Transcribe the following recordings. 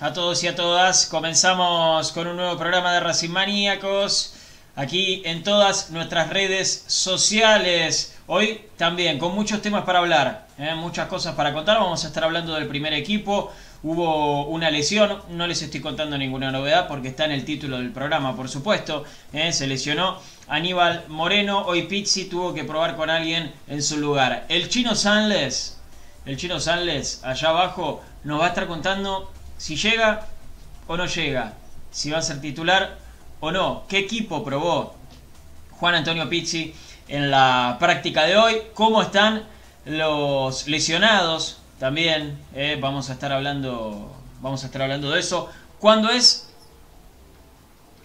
a todos y a todas. Comenzamos con un nuevo programa de Racing Maníacos aquí en todas nuestras redes sociales. Hoy también con muchos temas para hablar, ¿eh? muchas cosas para contar. Vamos a estar hablando del primer equipo. Hubo una lesión, no les estoy contando ninguna novedad porque está en el título del programa, por supuesto. ¿eh? Se lesionó Aníbal Moreno. Hoy Pizzi tuvo que probar con alguien en su lugar. El chino Sanles el chino Sanles, allá abajo, nos va a estar contando si llega o no llega, si va a ser titular o no, qué equipo probó Juan Antonio Pizzi en la práctica de hoy, cómo están los lesionados también, eh, vamos a estar hablando, vamos a estar hablando de eso. ¿Cuándo es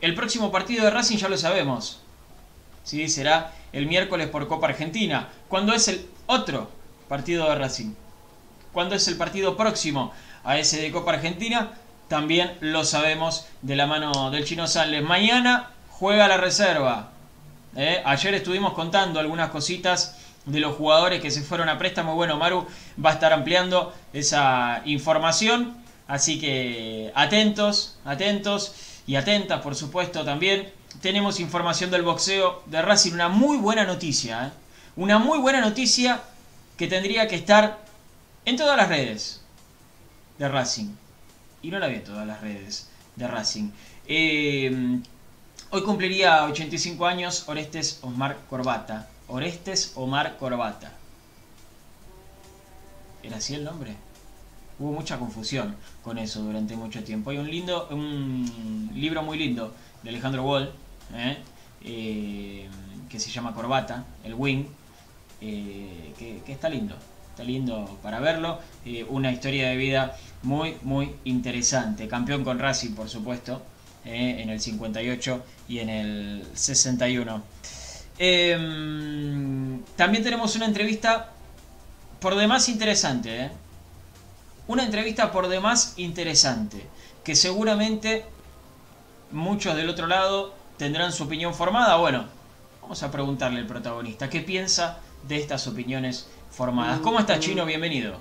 el próximo partido de Racing? Ya lo sabemos. Sí, será el miércoles por Copa Argentina. ¿Cuándo es el otro partido de Racing? ¿Cuándo es el partido próximo a ese de Copa Argentina? También lo sabemos de la mano del Chino Sales. Mañana juega la reserva. ¿eh? Ayer estuvimos contando algunas cositas de los jugadores que se fueron a préstamo. Bueno, Maru va a estar ampliando esa información. Así que atentos, atentos y atentas, por supuesto, también. Tenemos información del boxeo de Racing. Una muy buena noticia. ¿eh? Una muy buena noticia que tendría que estar en todas las redes de Racing. Y no la vi en todas las redes de Racing. Eh, hoy cumpliría 85 años Orestes Omar Corbata. Orestes Omar Corbata. ¿Era así el nombre? Hubo mucha confusión con eso durante mucho tiempo. Hay un lindo, un libro muy lindo de Alejandro Wall, ¿eh? Eh, que se llama Corbata, el Wing, que está lindo está lindo para verlo. Eh, una historia de vida muy, muy interesante. Campeón con Racing, por supuesto, eh, en el 58 y en el 61. Eh, también tenemos una entrevista por demás interesante. Una entrevista por demás interesante. Que seguramente muchos del otro lado tendrán su opinión formada. Bueno, vamos a preguntarle al protagonista qué piensa de estas opiniones formadas. ¿Cómo estás, Chino? Bienvenido.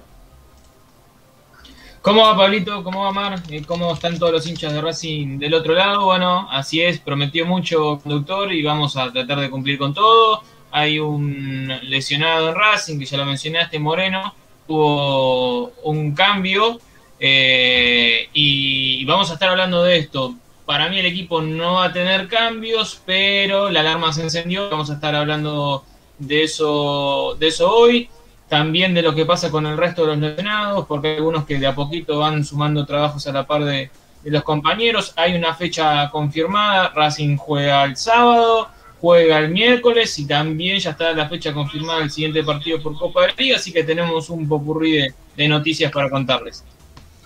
¿Cómo va, Pablito? ¿Cómo va, Mar? Eh, ¿Cómo están todos los hinchas de Racing del otro lado? Bueno, así es, prometió mucho conductor y vamos a tratar de cumplir con todo. Hay un lesionado en Racing, que ya lo mencionaste, Moreno. Hubo un cambio eh, y vamos a estar hablando de esto. Para mí el equipo no va a tener cambios, pero la alarma se encendió. Vamos a estar hablando de eso, de eso hoy. También de lo que pasa con el resto de los lesionados, porque hay algunos que de a poquito van sumando trabajos a la par de, los compañeros. Hay una fecha confirmada, Racing juega el sábado, juega el miércoles y también ya está la fecha confirmada del siguiente partido por Copa de la Liga, así que tenemos un popurrí de, de noticias para contarles.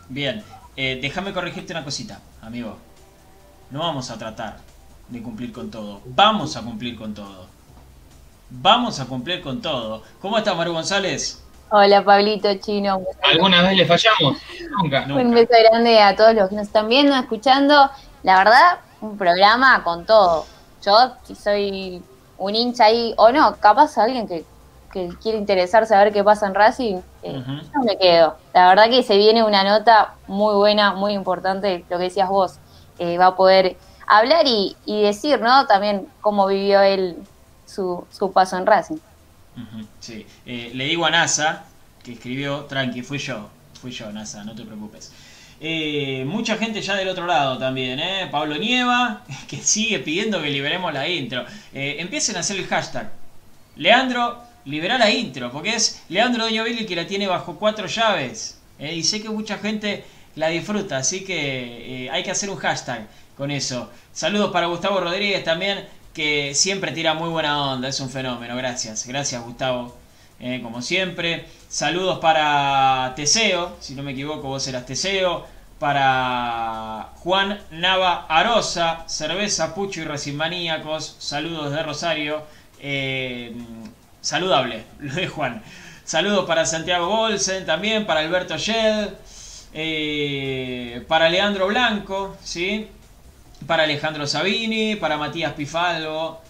Bien, eh, déjame corregirte una cosita, amigo. No vamos a tratar de cumplir con todo. Vamos a cumplir con todo. Vamos a cumplir con todo. ¿Cómo estás, Maru González? Hola, Pablito Chino. ¿Alguna vez le fallamos? Nunca. Nunca. Un beso grande a todos los que nos están viendo, escuchando. La verdad, un programa con todo. Yo, si soy un hincha ahí, o no, capaz alguien que, que quiere interesarse a ver qué pasa en Racing, eh, yo me quedo. La verdad que se viene una nota muy buena, muy importante, lo que decías vos. eh, va a poder hablar y, y decir, ¿no? También cómo vivió él su, su paso en Racing. Sí, Eh, le digo a NASA, que escribió, tranqui, fui yo, fui yo, NASA, no te preocupes. Eh, mucha gente ya del otro lado también, ¿eh? Pablo Nieva, que sigue pidiendo que liberemos la intro. Eh, empiecen a hacer el hashtag. Leandro, libera la intro, porque es Leandro Doño Billy el que la tiene bajo cuatro llaves. Y sé que mucha gente la disfruta, así que hay que hacer un hashtag con eso. Saludos para Gustavo Rodríguez también, que siempre tira muy buena onda, es un fenómeno. Gracias, gracias Gustavo, eh, como siempre. Saludos para Teseo, si no me equivoco, vos eras Teseo. Para Juan Nava Arosa, Cerveza, Pucho y Recimaníacos. Saludos de Rosario. Eh, saludable, lo de Juan. Saludos para Santiago Golsen también, para Alberto Shell, eh, para Leandro Blanco, ¿sí? Para Alejandro Sabini, para Matías Pifalgo,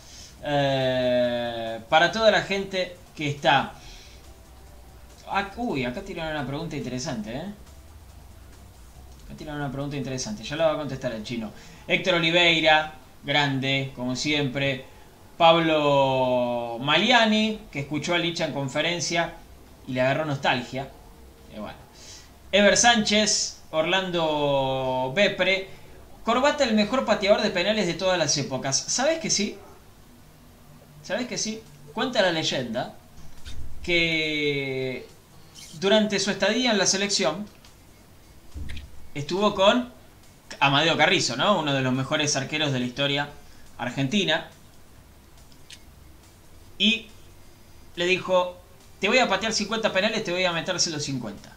eh, para toda la gente que está. Uy, acá tiraron una pregunta interesante, ¿eh? Acá tiraron una pregunta interesante, ya la va a contestar el chino. Héctor Oliveira, grande, como siempre. Pablo Maliani, que escuchó a Licha en conferencia y le agarró nostalgia. Bueno. Ever Sánchez, Orlando Bepre. Corbata el mejor pateador de penales de todas las épocas. ¿Sabes que sí? ¿Sabes que sí? Cuenta la leyenda que durante su estadía en la selección estuvo con Amadeo Carrizo, ¿no? Uno de los mejores arqueros de la historia argentina. Y le dijo, te voy a patear 50 penales, te voy a meterse los 50.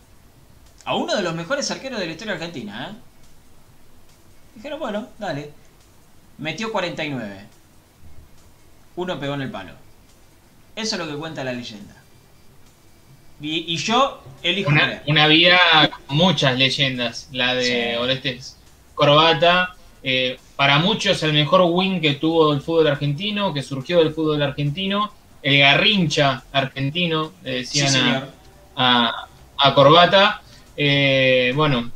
A uno de los mejores arqueros de la historia argentina, ¿eh? Dijeron, bueno, dale. Metió 49. Uno pegó en el palo. Eso es lo que cuenta la leyenda. Y, y yo elijo Una, una vida con muchas leyendas, la de Sí. Orestes Corbata. eh, para muchos el mejor win que tuvo el fútbol argentino, que surgió del fútbol argentino, el garrincha argentino, le Sí, decían a, a Corbata. Eh, bueno,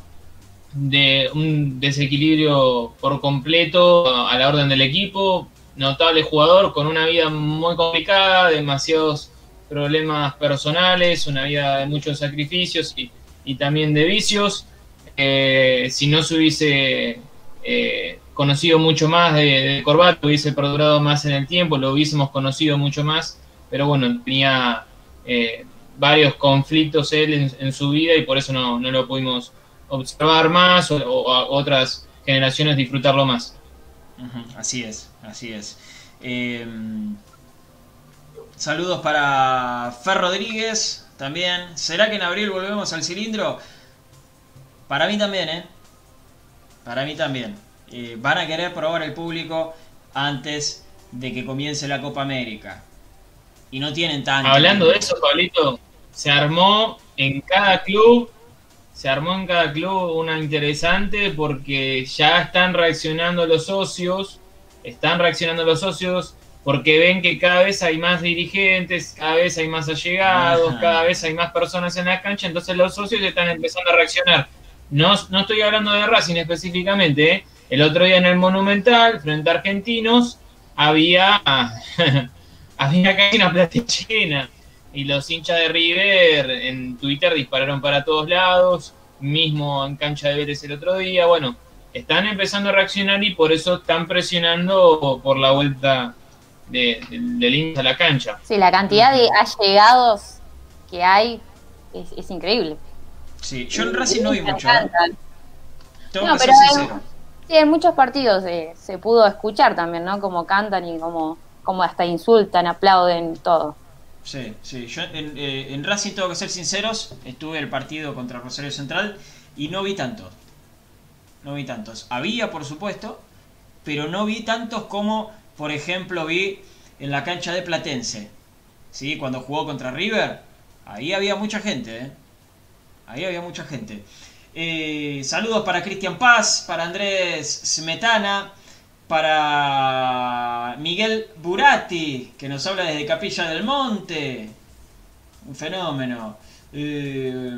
de un desequilibrio por completo a la orden del equipo. Notable jugador con una vida muy complicada, demasiados problemas personales, una vida de muchos sacrificios y, y también de vicios. Eh, si no se hubiese eh, conocido mucho más de, de Corbata, hubiese perdurado más en el tiempo, lo hubiésemos conocido mucho más, pero bueno, tenía eh, varios conflictos él en, en su vida y por eso no, no lo pudimos observar más o, o a otras generaciones disfrutarlo más. Así es, así es. Eh, saludos para Fer Rodríguez también. ¿Será que en abril volvemos al cilindro? Para mí también, ¿eh? Para mí también. Eh, van a querer probar el público antes de que comience la Copa América. Y no tienen tanto. Hablando de eso, Pablito, se armó en cada club, se armó en cada club una interesante porque ya están reaccionando los socios, están reaccionando los socios porque ven que cada vez hay más dirigentes, cada vez hay más allegados, Ajá. cada vez hay más personas en la cancha, entonces los socios están empezando a reaccionar. No, no estoy hablando de Racing específicamente, ¿eh? el otro día en el Monumental, frente a Argentinos, había, había casi una plata llena y los hinchas de River en Twitter dispararon para todos lados, mismo en cancha de Vélez el otro día, bueno, están empezando a reaccionar y por eso están presionando por la vuelta de, de- del hincha a la cancha. Sí, la cantidad de allegados que hay es, es increíble. Sí, yo en Racing no vi mucho. ¿eh? Tengo No, que ser pero sincero. en, sí, en muchos partidos eh, se pudo escuchar también, ¿no? Como cantan y como, como hasta insultan, aplauden, todo. Sí, sí. Yo en, eh, en Racing tengo que ser sinceros. Estuve el partido contra Rosario Central y no vi tantos. No vi tantos. Había, por supuesto, pero no vi tantos como, por ejemplo, vi en la cancha de Platense. ¿Sí? Cuando jugó contra River, ahí había mucha gente. ¿eh? Ahí había mucha gente. Eh, saludos para Cristian Paz, para Andrés Smetana, para Miguel Burati, que nos habla desde Capilla del Monte. Un fenómeno. Eh,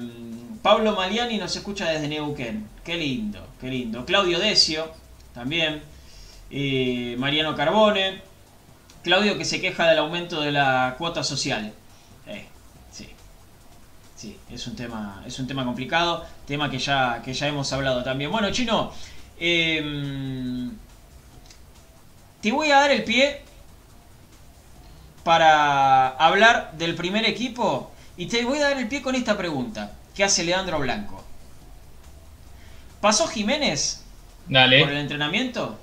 Pablo Maliani nos escucha desde Neuquén. Qué lindo, qué lindo. Claudio Decio, también. Eh, Mariano Carbone. Claudio que se queja del aumento de la cuota social. Eh, sí. Sí, es un tema, es un tema complicado, tema que ya, que ya hemos hablado también. Bueno, Chino, em, te voy a dar el pie para hablar del primer equipo y te voy a dar el pie con esta pregunta que hace Leandro Blanco. ¿Pasó Jiménez Dale. por el entrenamiento?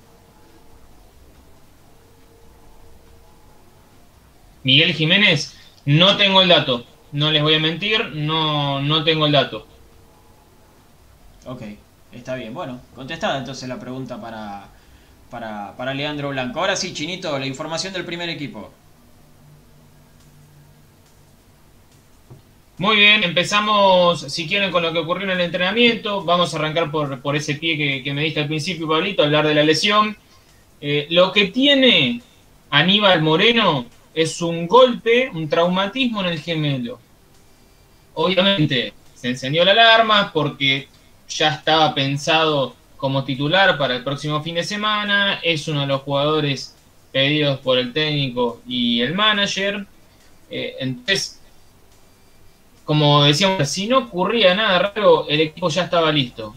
Miguel Jiménez, no tengo el dato. No les voy a mentir, no, no tengo el dato. Ok, está bien. Bueno, contestada entonces la pregunta para, para, para Leandro Blanco. Ahora sí, Chinito, la información del primer equipo. Muy bien, empezamos, si quieren, con lo que ocurrió en el entrenamiento. Vamos a arrancar por, por ese pie que, que me diste al principio, Pablito, hablar de la lesión. Eh, lo que tiene Aníbal Moreno es un golpe, un traumatismo en el gemelo. Obviamente se encendió la alarma porque ya estaba pensado como titular para el próximo fin de semana, es uno de los jugadores pedidos por el técnico y el manager. Eh, entonces, como decíamos, si no ocurría nada raro, el equipo ya estaba listo.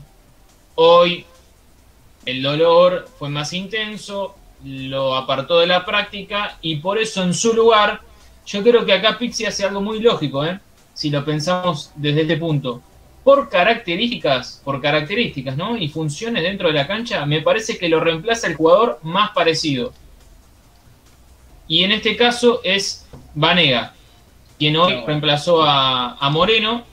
Hoy el dolor fue más intenso, lo apartó de la práctica y por eso en su lugar, yo creo que acá Pixie hace algo muy lógico, ¿eh? si lo pensamos desde este punto. Por características, por características, ¿no? Y funciones dentro de la cancha, me parece que lo reemplaza el jugador más parecido. Y en este caso es Vanega, quien hoy reemplazó a, a Moreno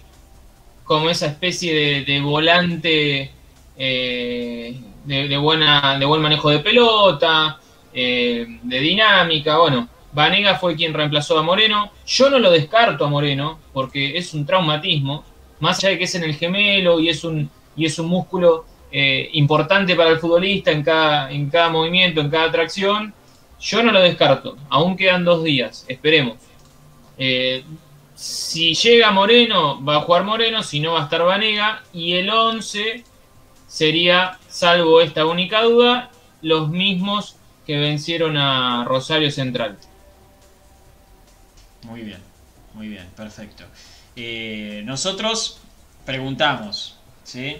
como esa especie de, de volante eh, de, de buena, de buen manejo de pelota, eh, de dinámica. Bueno, Vanega fue quien reemplazó a Moreno. Yo no lo descarto a Moreno porque es un traumatismo, más allá de que es en el gemelo y es un, y es un músculo eh, importante para el futbolista en cada, en cada movimiento, en cada tracción. Yo no lo descarto. Aún quedan dos días. Esperemos. Eh, si llega Moreno, va a jugar Moreno, si no va a estar Vanega. Y el 11 sería, salvo esta única duda, los mismos que vencieron a Rosario Central. Muy bien, muy bien, perfecto. Eh, nosotros preguntamos, ¿sí?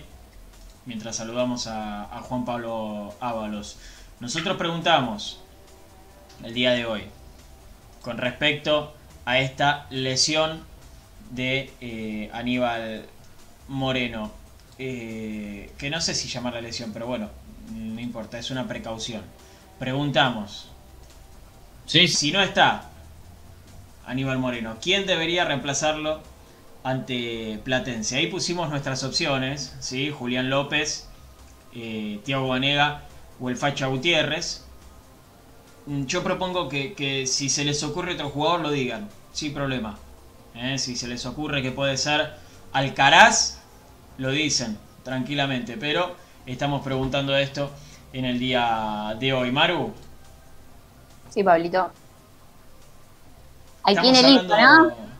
Mientras saludamos a, a Juan Pablo Ábalos. Nosotros preguntamos el día de hoy con respecto a esta lesión de eh, Aníbal Moreno. Eh, que no sé si llamar la lesión, pero bueno, no importa, es una precaución. Preguntamos, Sí, si no está Aníbal Moreno, ¿quién debería reemplazarlo ante Platense? Ahí pusimos nuestras opciones, ¿sí? Julián López, eh, Tiago Vanega o el Facha Gutiérrez. Mm, Yo propongo que, que si se les ocurre otro jugador lo digan, sin problema. ¿eh? Si se les ocurre que puede ser Alcaraz, lo dicen tranquilamente, pero estamos preguntando esto en el día de hoy. Maru, Sí, Pablito. Ahí tiene listo, ¿no?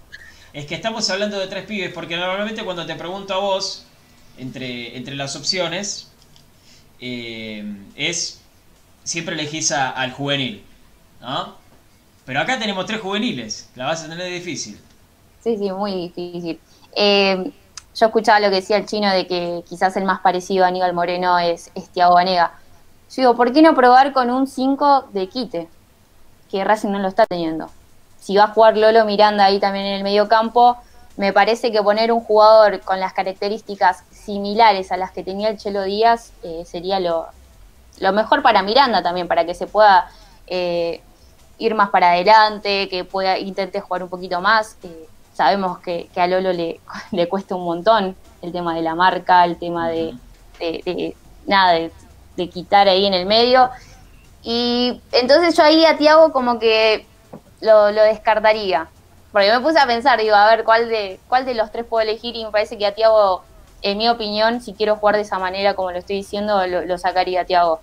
Es que estamos hablando de tres pibes, porque normalmente cuando te pregunto a vos, entre, entre las opciones, eh, es siempre elegís a- al juvenil, ¿no? Pero acá tenemos tres juveniles, la vas a tener difícil. Sí, sí, muy difícil. Eh, yo escuchaba lo que decía el chino de que quizás el más parecido a Aníbal Moreno es, es Thiago Vanega. Yo digo, ¿por qué no probar con un 5 de quite? Que Racing no lo está teniendo. Si va a jugar Lolo Miranda ahí también en el medio campo, me parece que poner un jugador con las características similares a las que tenía el Chelo Díaz eh, sería lo, lo mejor para Miranda también, para que se pueda eh, ir más para adelante, que pueda intente jugar un poquito más. Eh, sabemos que, que a Lolo le, le cuesta un montón el tema de la marca, el tema de, de- de- nada, de, de quitar ahí en el medio. Y entonces yo ahí a Tiago como que lo, lo descartaría. Porque me puse a pensar, digo, a ver cuál de, cuál de los tres puedo elegir y me parece que a Tiago, en mi opinión, si quiero jugar de esa manera como lo estoy diciendo, lo, lo sacaría a Tiago.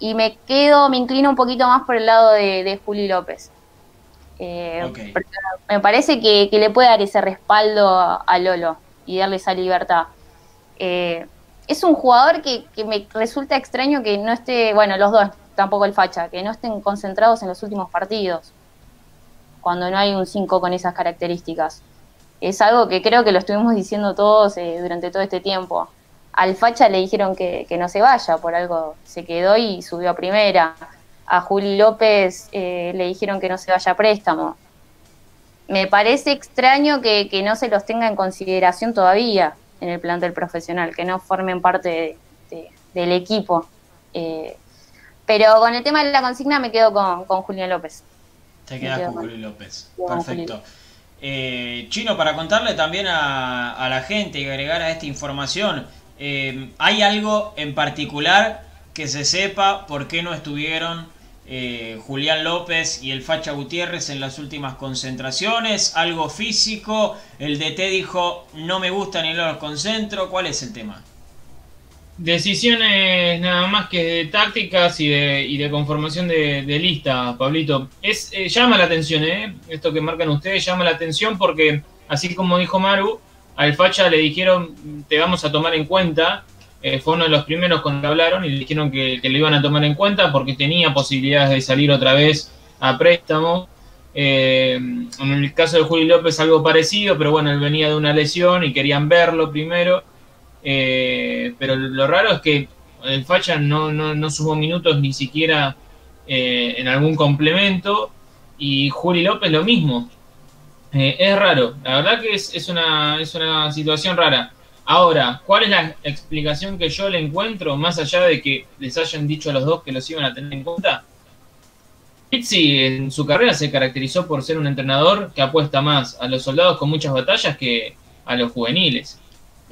Y me quedo, me inclino un poquito más por el lado de, de Juli López. Eh, Me parece que, que le puede dar ese respaldo a, a Lolo y darle esa libertad. Eh, es un jugador que, que me resulta extraño que no esté, bueno, los dos, tampoco el facha, que no estén concentrados en los últimos partidos, cuando no hay un 5 con esas características. Es algo que creo que lo estuvimos diciendo todos eh, durante todo este tiempo. Al facha le dijeron que, que no se vaya, por algo se quedó y subió a primera. A Juli López eh, le dijeron que no se vaya a préstamo. Me parece extraño que, que no se los tenga en consideración todavía en el plantel profesional, que no formen parte de- de- del equipo. Eh, pero con el tema de la consigna me quedo con, con Julián López. Te quedas con Juli López. Perfecto. Eh, Chino, para contarle también a, a la gente y agregar a esta información, eh, ¿hay algo en particular que se sepa por qué no estuvieron eh, Julián López y el Facha Gutiérrez en las últimas concentraciones? ¿Algo físico? ¿El DT dijo no me gusta ni los concentro? ¿Cuál es el tema? Decisiones nada más que de tácticas y de, y de conformación de, lista, Pablito. Es, eh, llama la atención, ¿eh? Esto que marcan ustedes llama la atención porque, así como dijo Maru, al Facha le dijeron te vamos a tomar en cuenta. Eh, fue uno de los primeros con el que hablaron y le dijeron que, que lo iban a tomar en cuenta porque tenía posibilidades de salir otra vez a préstamo. Eh, en el caso de Juli López algo parecido, pero bueno, él venía de una lesión y querían verlo primero. Eh, pero lo raro es que el Facha no, no, no sumó minutos ni siquiera eh, en algún complemento y Juli López lo mismo. Eh, es raro, la verdad que es, es, una, es una situación rara. Ahora, ¿cuál es la explicación que yo le encuentro más allá de que les hayan dicho a los dos que los iban a tener en cuenta? Pizzi en su carrera se caracterizó por ser un entrenador que apuesta más a los soldados con muchas batallas que a los juveniles.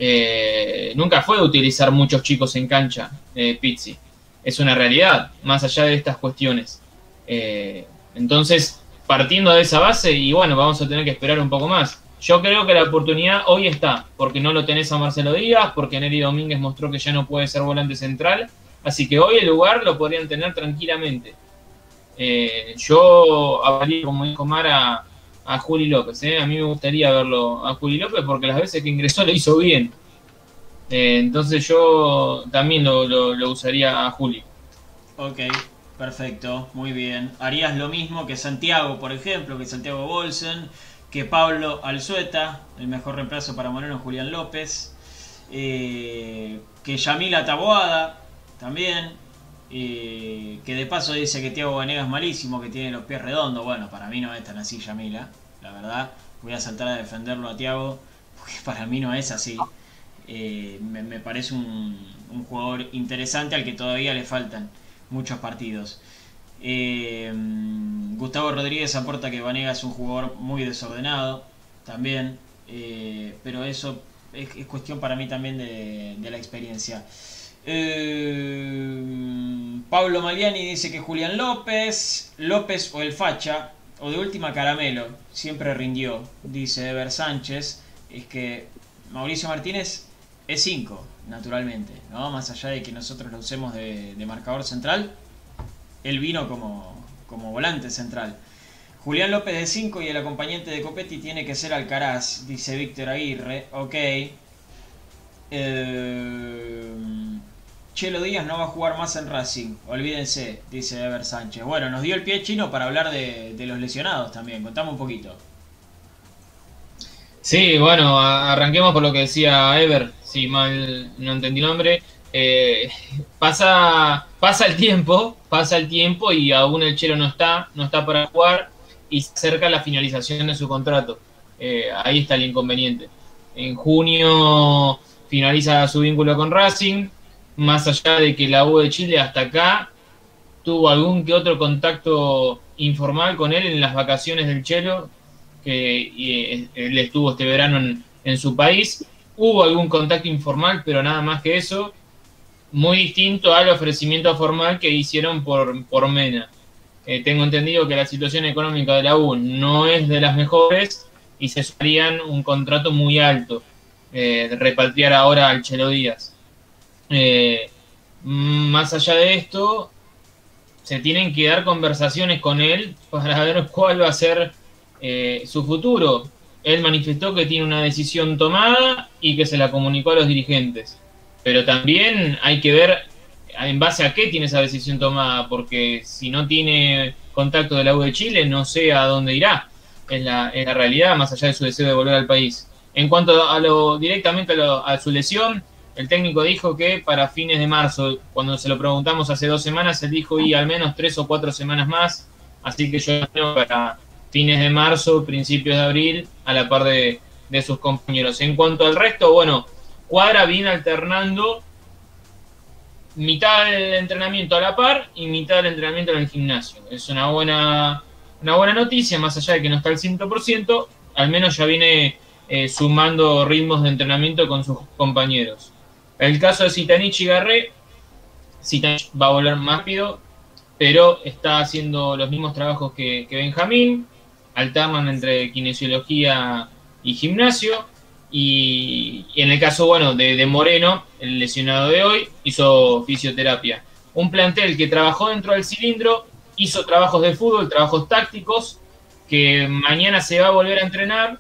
Eh, nunca fue de utilizar muchos chicos en cancha, eh, Pizzi. Es una realidad, más allá de estas cuestiones. Eh, entonces, partiendo de esa base, y bueno, vamos a tener que esperar un poco más. Yo creo que la oportunidad hoy está, porque no lo tenés a Marcelo Díaz, porque Neri Domínguez mostró que ya no puede ser volante central, así que hoy el lugar lo podrían tener tranquilamente. Yo como dijo Mara, a Juli López. ¿eh? A mí me gustaría verlo a Juli López porque las veces que ingresó lo hizo bien. Eh, entonces yo también lo, lo- lo usaría a Juli. Ok, perfecto, muy bien. Harías lo mismo que Santiago, por ejemplo, que Santiago Bolsen, que Pablo Alzueta, el mejor reemplazo para Moreno Julián López, eh, que Yamila Taboada, también, que de paso dice que Tiago Vanegas es malísimo, que tiene los pies redondos. Bueno, para mí no es tan así Yamila, la verdad. Voy a saltar a defenderlo a Tiago, porque para mí no es así. Eh, me, parece un, jugador interesante al que todavía le faltan muchos partidos. Eh, Gustavo Rodríguez aporta que Vanega es un jugador muy desordenado también, eh, pero eso es, es cuestión para mí también de, de la experiencia. Pablo Maliani dice que Julián López, López o el Facha, o de última Caramelo, siempre rindió, dice Ever Sánchez. Es que Mauricio Martínez es 5, naturalmente, ¿no? Más allá de que nosotros lo usemos de, de marcador central, él vino como, como volante central. Julián López de 5 y el acompañante de Copetti tiene que ser Alcaraz, dice Víctor Aguirre. Ok. Eh, Chelo Díaz no va a jugar más en Racing, olvídense, dice Ever Sánchez. Bueno, nos dio el pie chino para hablar de, los lesionados también, contame un poquito. Sí, bueno, arranquemos por lo que decía Ever, si mal no entendí el nombre. Eh, pasa, pasa el tiempo, pasa el tiempo y aún el Chelo no está, no está para jugar y se acerca la finalización de su contrato. Eh, ahí está el inconveniente. En junio finaliza su vínculo con Racing, más allá de que la U de Chile hasta acá tuvo algún que otro contacto informal con él en las vacaciones del Chelo, que eh, él estuvo este verano en, en su país. Hubo algún contacto informal, pero nada más que eso. muy distinto al ofrecimiento formal que hicieron por, por Mena. Eh, tengo entendido que la situación económica de la U no es de las mejores y se harían un contrato muy alto. Eh, repatriar ahora al Chelo Díaz. Eh, más allá de esto, se tienen que dar conversaciones con él para ver cuál va a ser eh, su futuro. Él manifestó que tiene una decisión tomada y que se la comunicó a los dirigentes. Pero también hay que ver en base a qué tiene esa decisión tomada, porque si no tiene contacto de la U de Chile, no sé a dónde irá. Es la, la realidad, más allá de su deseo de volver al país. En cuanto a lo directamente a, su lesión, el técnico dijo que para fines de marzo, cuando se lo preguntamos hace dos semanas, él dijo y al menos tres o cuatro semanas más. Así que yo creo para fines de marzo, principios de abril, a la par de, de sus compañeros. En cuanto al resto, bueno, Cuadra viene alternando mitad del entrenamiento a la par y mitad del entrenamiento en el gimnasio. Es una buena, una buena noticia, más allá de que no está al 100%, al menos ya viene eh, sumando ritmos de entrenamiento con sus compañeros. El caso de Zitanich y Garré, Zitanich va a volver más rápido, pero está haciendo los mismos trabajos que, Benjamín, alternan entre kinesiología y gimnasio. Y, en el caso, bueno, de, Moreno, el lesionado de hoy, hizo fisioterapia. Un plantel que trabajó dentro del cilindro, hizo trabajos de fútbol, trabajos tácticos, que mañana se va a volver a entrenar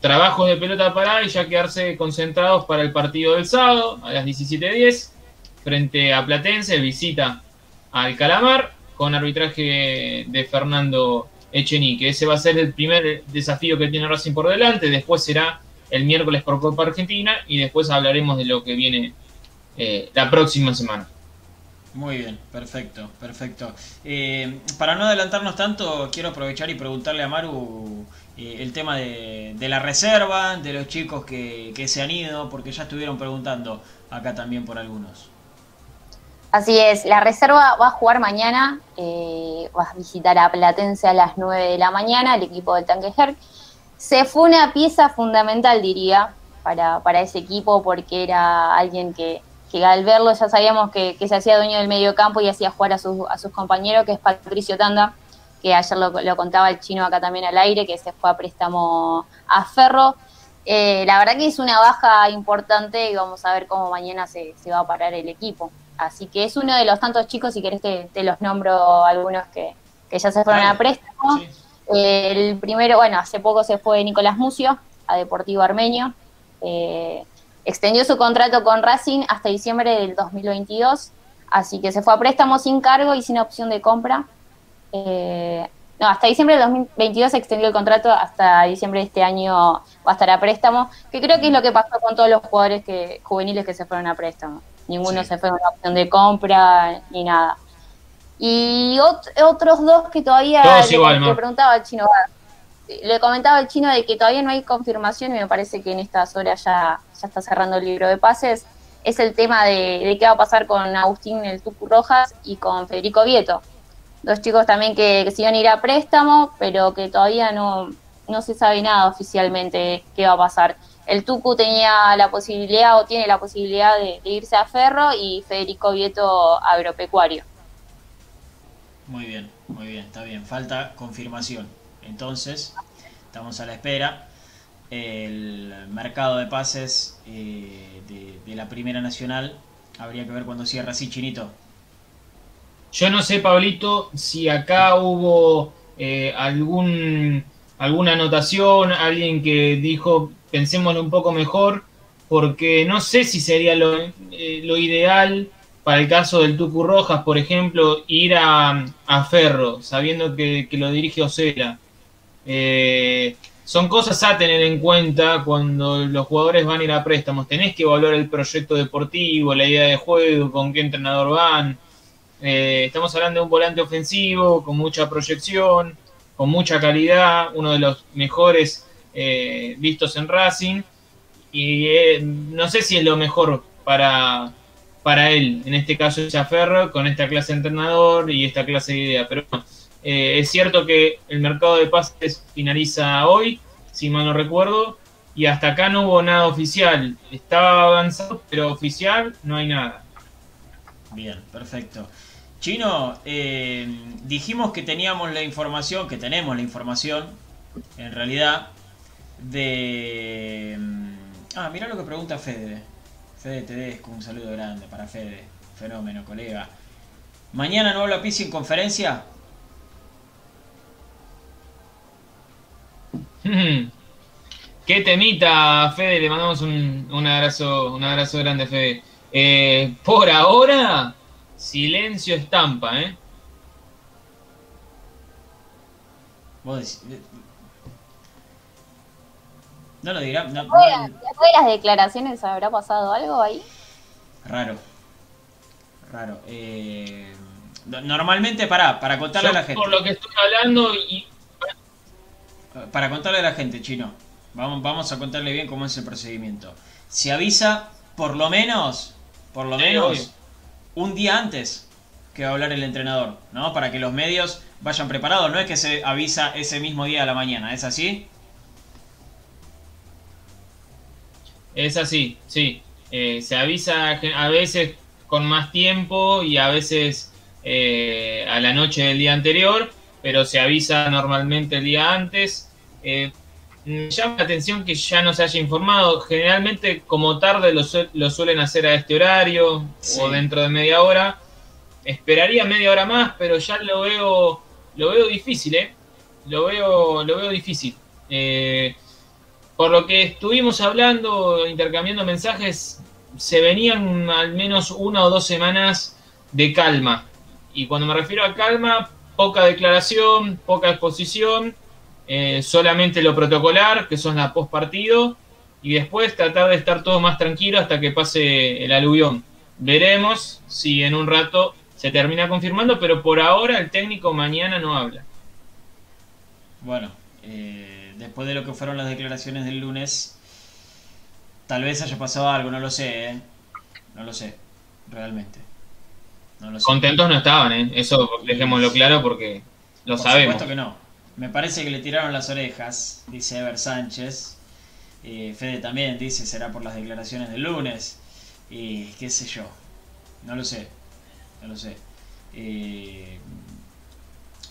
trabajos de pelota parada y ya quedarse concentrados para el partido del sábado a las 17.10 frente a Platense, visita al Calamar con arbitraje de Fernando Echenique. Ese va a ser el primer desafío que tiene Racing por delante, después será el miércoles por Copa Argentina y después hablaremos de lo que viene eh, la próxima semana. Muy bien, perfecto, perfecto. Eh, para no adelantarnos tanto, quiero aprovechar y preguntarle a Maru eh, el tema de, la reserva, de los chicos que, se han ido, porque ya estuvieron preguntando acá también por algunos. Así es, la reserva va a jugar mañana, eh, va a visitar a Platense a las 9 de la mañana, el equipo del Tanque Herc. Se fue una pieza fundamental, diría, para, para ese equipo, porque era alguien que, que al verlo ya sabíamos que, se hacía dueño del medio campo y hacía jugar a, sus, a sus compañeros, que es Patricio Tanda, que ayer lo, contaba el chino acá también al aire, que se fue a préstamo a Ferro. Eh, la verdad que es una baja importante y vamos a ver cómo mañana se, va a parar el equipo. Así que es uno de los tantos chicos, si querés te, los nombro algunos que, ya se fueron a préstamo. el primero, bueno, hace poco se fue Nicolás Mucio a Deportivo Armenio. Eh, extendió su contrato con Racing hasta diciembre del 2022, así que se fue a préstamo sin cargo y sin opción de compra. Eh, no, hasta diciembre del 2022 se extendió el contrato, hasta diciembre de este año va a estar a préstamo, que creo que es lo que pasó con todos los jugadores que, juveniles que se fueron a préstamo. Ninguno se fue a una opción de compra ni nada. Y otros dos que todavía le, preguntaba al chino, le comentaba al chino de que todavía no hay confirmación y me parece que en estas horas ya, ya está cerrando el libro de pases, es el tema de, de qué va a pasar con Agustín el Tucu Rojas y con Federico Vieto dos chicos también que, que ir a préstamo, pero que todavía no, no se sabe nada oficialmente qué va a pasar. El Tucu tenía la posibilidad o tiene la posibilidad de, irse a Ferro y Federico Vieto agropecuario. Muy bien, muy bien, está bien. Falta confirmación. Entonces, estamos a la espera. El mercado de pases eh, de, la Primera Nacional habría que ver cuando cierra así, Chinito. Yo no sé, Pablito, si acá hubo eh, algún, alguna anotación, alguien que dijo pensémoslo un poco mejor, porque no sé si sería lo, eh, lo ideal para el caso del Tucu Rojas, por ejemplo, ir a, a Ferro, sabiendo que, lo dirige Osela. Eh, son cosas a tener en cuenta cuando los jugadores van a ir a préstamos. Tenés que evaluar el proyecto deportivo, la idea de juego, con qué entrenador van eh, estamos hablando de un volante ofensivo con mucha proyección, con mucha calidad, uno de los mejores eh, vistos en Racing. Y eh, no sé si es lo mejor para, para él, en este caso Ferro, con esta clase de entrenador y esta clase de idea. Pero es cierto que el mercado de pases finaliza hoy, si mal no recuerdo, y hasta acá no hubo nada oficial. Estaba avanzado, pero oficial no hay nada. Bien, perfecto. Chino, eh, dijimos que teníamos la información, que tenemos la información, en realidad, de... mm, Ah, mira lo que pregunta Fede. Fede Tedesco, un saludo grande para Fede. Fenómeno, colega. ¿Mañana no habla Pizzi en conferencia? Qué temita, Fede, le mandamos un, un abrazo, un abrazo grande, Fede. Eh, por ahora, silencio estampa, ¿eh? Vos decís... eh, No lo dirá. no- Después de no- las- después de las declaraciones, ¿habrá pasado algo ahí? Raro. Raro. Eh, no- normalmente, para, para contarle Yo, a la gente. por lo que estoy hablando, y Para contarle a la gente, chino. Vamos, vamos a contarle bien cómo es el procedimiento. Se avisa por lo menos, por lo Sí, menos, obvio. Un día antes que va a hablar el entrenador, ¿no? Para que los medios vayan preparados. No es que se avisa ese mismo día a la mañana, ¿es así? Es así, sí. Eh, se avisa a veces con más tiempo y a veces eh, a la noche del día anterior, pero se avisa normalmente el día antes. Eh, me llama la atención que ya no se haya informado. Generalmente, como tarde, lo, su- lo suelen hacer a este horario Sí. o dentro de media hora. Esperaría media hora más, pero ya lo veo, lo veo difícil, ¿eh? Lo veo, lo veo difícil. Eh, por lo que estuvimos hablando, intercambiando mensajes, se venían al menos una o dos semanas de calma. Y cuando me refiero a calma, poca declaración, poca exposición, eh, solamente lo protocolar, que son la post partido, y después tratar de estar todo más tranquilo hasta que pase el aluvión. Veremos si en un rato se termina confirmando, pero por ahora el técnico mañana no habla. Bueno, eh, después de lo que fueron las declaraciones del lunes, tal vez haya pasado algo, no lo sé, ¿eh? No lo sé, realmente. No lo sé. Contentos no estaban, ¿eh? eso dejémoslo claro porque lo Por sabemos. supuesto que no. Me parece que le tiraron las orejas, dice Ever Sánchez. Eh, Fede también dice será por las declaraciones del lunes. Y qué sé yo. No lo sé. No lo sé. Eh,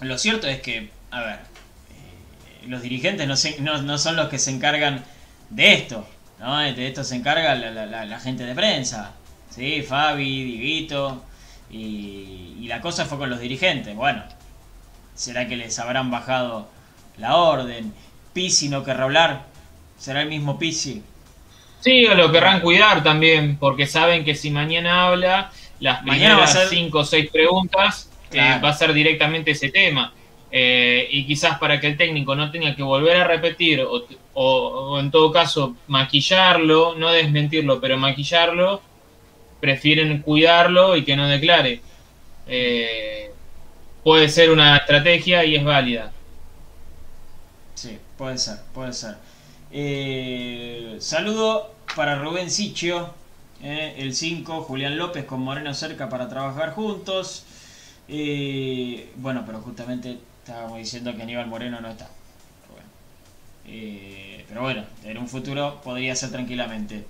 lo cierto es que, a ver, eh, los dirigentes no, son los que se encargan de esto. ¿no? De esto se encarga la, la- gente de prensa. ¿sí? Fabi, Diguito. Y la cosa fue con los dirigentes. Bueno, ¿Será que les habrán bajado la orden? Pisi no querrá hablar. ¿Será el mismo Pisi? Sí, o lo querrán cuidar también, porque saben que si mañana habla, las Mañana va a primeras ser- cinco o seis preguntas eh, va a ser directamente ese tema. Eh, y quizás para que el técnico no tenga que volver a repetir, o, o- o en todo caso maquillarlo, no desmentirlo, pero maquillarlo, prefieren cuidarlo y que no declare. Eh, puede ser una estrategia y es válida. Sí, puede ser, puede ser. Eh, saludo para Rubén Sichio, eh, el 5, Julián López con Moreno cerca para trabajar juntos. Eh, bueno, pero justamente estábamos diciendo que Aníbal Moreno no está. Pero bueno, en un futuro podría ser tranquilamente.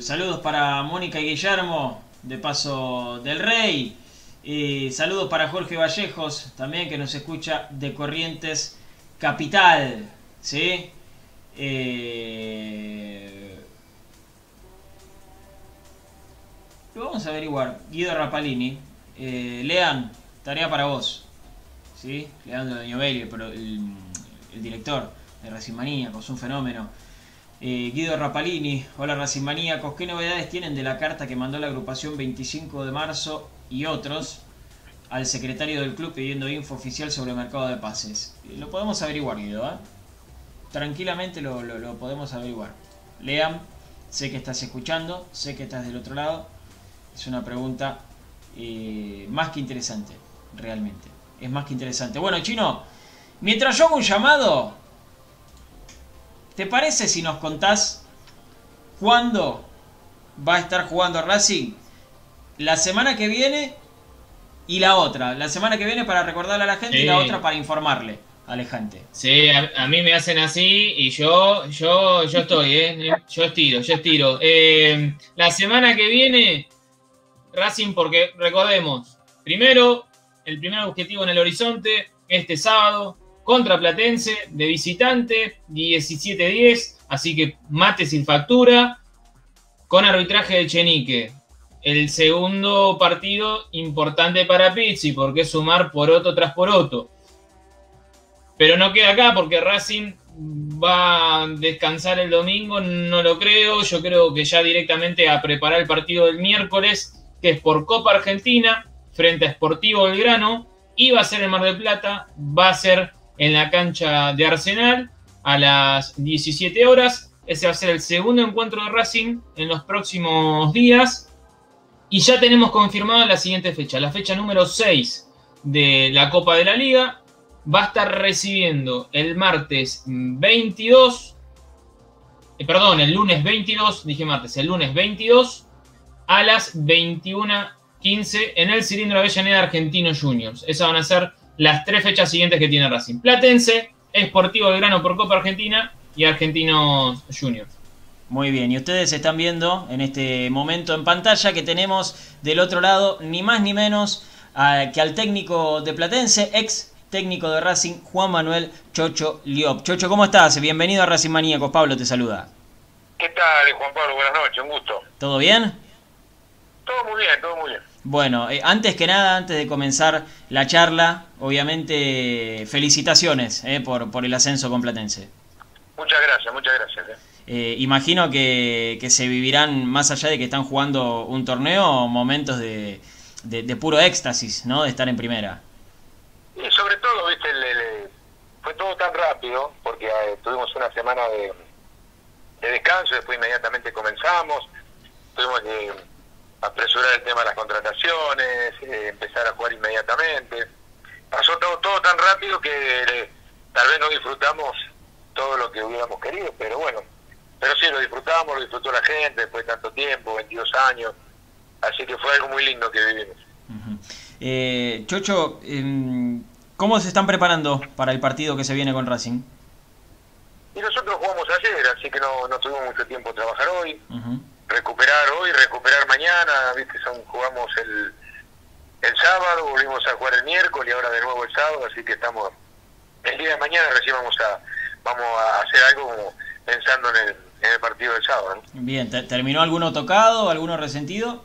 Saludos para Mónica y Guillermo, de Paso del Rey. Saludos para Jorge Vallejos, también que nos escucha de Corrientes Capital. ¿sí? Eh, lo vamos a averiguar. Guido Rapalini. Eh, Lean, tarea para vos. ¿sí? Leandro Doñovelli, pero el, el director de Racing Maníacos, un fenómeno. Eh, Guido Rapalini, hola Racing Maníacos, ¿qué novedades tienen de la carta que mandó la agrupación 25 de marzo y otros al secretario del club pidiendo info oficial sobre el mercado de pases? Lo podemos averiguar, Guido, ¿eh? Tranquilamente lo, lo- lo podemos averiguar. Lean, sé que estás escuchando, sé que estás del otro lado. Es una pregunta eh, más que interesante, realmente. Es más que interesante. Bueno, Chino, mientras yo hago un llamado, ¿te parece si nos contás cuándo va a estar jugando Racing? La semana que viene y la otra. La semana que viene para recordarle a la gente y la Sí. otra para informarle. alejante. Sí, a, a mí me hacen así y yo, yo, yo estoy, ¿eh? Yo estiro, yo estiro. Eh, la semana que viene, Racing, porque recordemos, primero, el primer objetivo en el horizonte, este sábado, contra Platense, de visitante, 17-10, así que mate sin factura, con arbitraje de Chenique. El segundo partido importante para Pizzi, porque es sumar poroto tras poroto. Pero no queda acá porque Racing va a descansar el domingo, no lo creo. Yo creo que ya directamente a preparar el partido del miércoles, que es por Copa Argentina, frente a Sportivo Belgrano. Y va a ser en Mar del Plata, va a ser en la cancha de Arsenal a las 17 horas. Ese va a ser el segundo encuentro de Racing en los próximos días. Y ya tenemos confirmada la siguiente fecha, la fecha número 6 de la Copa de la Liga. Va a estar recibiendo el martes 22, eh, perdón, el lunes 22, dije martes, el lunes 22 a las 21.15 en el cilindro Avellaneda Argentino Juniors. Esas van a ser las tres fechas siguientes que tiene Racing. Platense, Esportivo Grano por Copa Argentina y Argentinos Juniors. Muy bien, y ustedes están viendo en este momento en pantalla que tenemos del otro lado ni más ni menos a, que al técnico de Platense, ex técnico de Racing, Juan Manuel Chocho Liop. Chocho, ¿cómo estás? Bienvenido a Racing Maníacos. Pablo te saluda. ¿Qué tal, Juan Pablo? Buenas noches, un gusto. ¿Todo bien? Todo muy bien, todo muy bien. Bueno, eh, antes que nada, antes de comenzar la charla, obviamente felicitaciones eh, por, por el ascenso con Platense. Muchas gracias, muchas gracias. eh. Eh, imagino que, que se vivirán, más allá de que están jugando un torneo, momentos de, de, puro éxtasis, ¿no? De estar en primera. Y sobre todo, viste, el- el- fue todo tan rápido, porque eh, tuvimos una semana de, de descanso, después inmediatamente comenzamos, tuvimos que apresurar el tema de las contrataciones, eh, empezar a jugar inmediatamente. Pasó todo, todo tan rápido que eh, tal vez no disfrutamos todo lo que hubiéramos querido, pero bueno, pero sí, lo disfrutamos, lo disfrutó la gente después de tanto tiempo, 22 años, así que fue algo muy lindo que vivimos. Ujú. Eh, Chocho, em, ¿cómo se están preparando para el partido que se viene con Racing? Y nosotros jugamos ayer, así que no, no tuvimos mucho tiempo trabajar hoy. Ujú. Recuperar hoy, recuperar mañana, viste, son, jugamos el, el sábado, volvimos a jugar el miércoles y ahora de nuevo el sábado, así que estamos, el día de mañana recién vamos a, vamos a hacer algo como pensando en el, en el partido del sábado. ¿no? Bien, ¿te- ¿terminó alguno tocado, alguno resentido?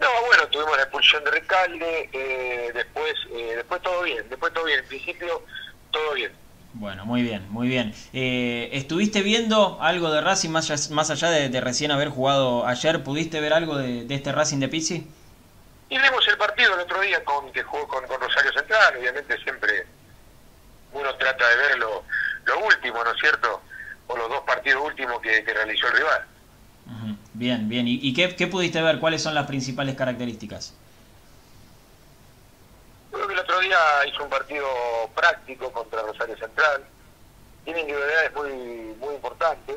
No, bueno, tuvimos la expulsión de Recalde, eh, después, eh, después todo bien, después todo bien, en principio todo bien. Bueno, muy bien, muy bien. Eh, ¿Estuviste viendo algo de Racing más, allá- más allá de, de recién haber jugado ayer? ¿Pudiste ver algo de, de este Racing de Pizzi? Y vimos el partido el otro día con que jugó con, con Rosario Central, obviamente siempre uno trata de ver lo, lo último, ¿no es cierto? O los dos partidos últimos que, que realizó el rival. Bien, bien. ¿Y, y qué, qué pudiste ver? ¿Cuáles son las principales características? Creo que el otro día hizo un partido práctico contra Rosario Central. Tiene individualidades muy muy importantes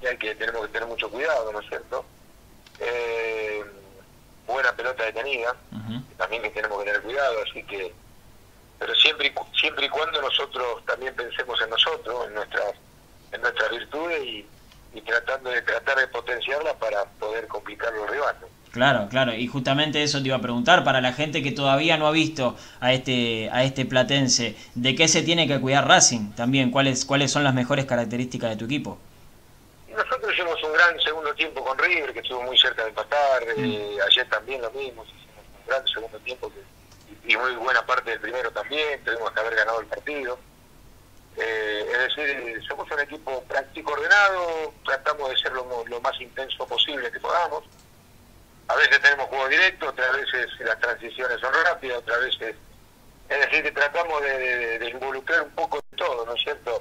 y hay que tenemos que tener mucho cuidado, ¿no es cierto? Eh, buena pelota detenida, también que tenemos que tener cuidado, así que pero siempre y, siempre y cuando nosotros también pensemos en nosotros, en nuestras en nuestras virtudes y, y tratando de tratar de potenciarlas para poder complicarlo al rival. ¿no? Claro, claro. Y justamente eso te iba a preguntar para la gente que todavía no ha visto a este a este platense, ¿de qué se tiene que cuidar Racing? También, ¿cuáles cuáles son las mejores características de tu equipo? Nosotros hicimos un gran segundo tiempo con River, que estuvo muy cerca de empatar. eh, ayer también lo mismo, hicimos un gran segundo tiempo que- y muy buena parte del primero también. Tuvimos que haber ganado el partido. Eh, es decir, somos un equipo práctico ordenado, tratamos de ser lo, más intenso posible que podamos. A veces tenemos juego directo, otras veces las transiciones son rápidas, otras veces... Es decir, que tratamos de, involucrar un poco de todo, ¿no es cierto?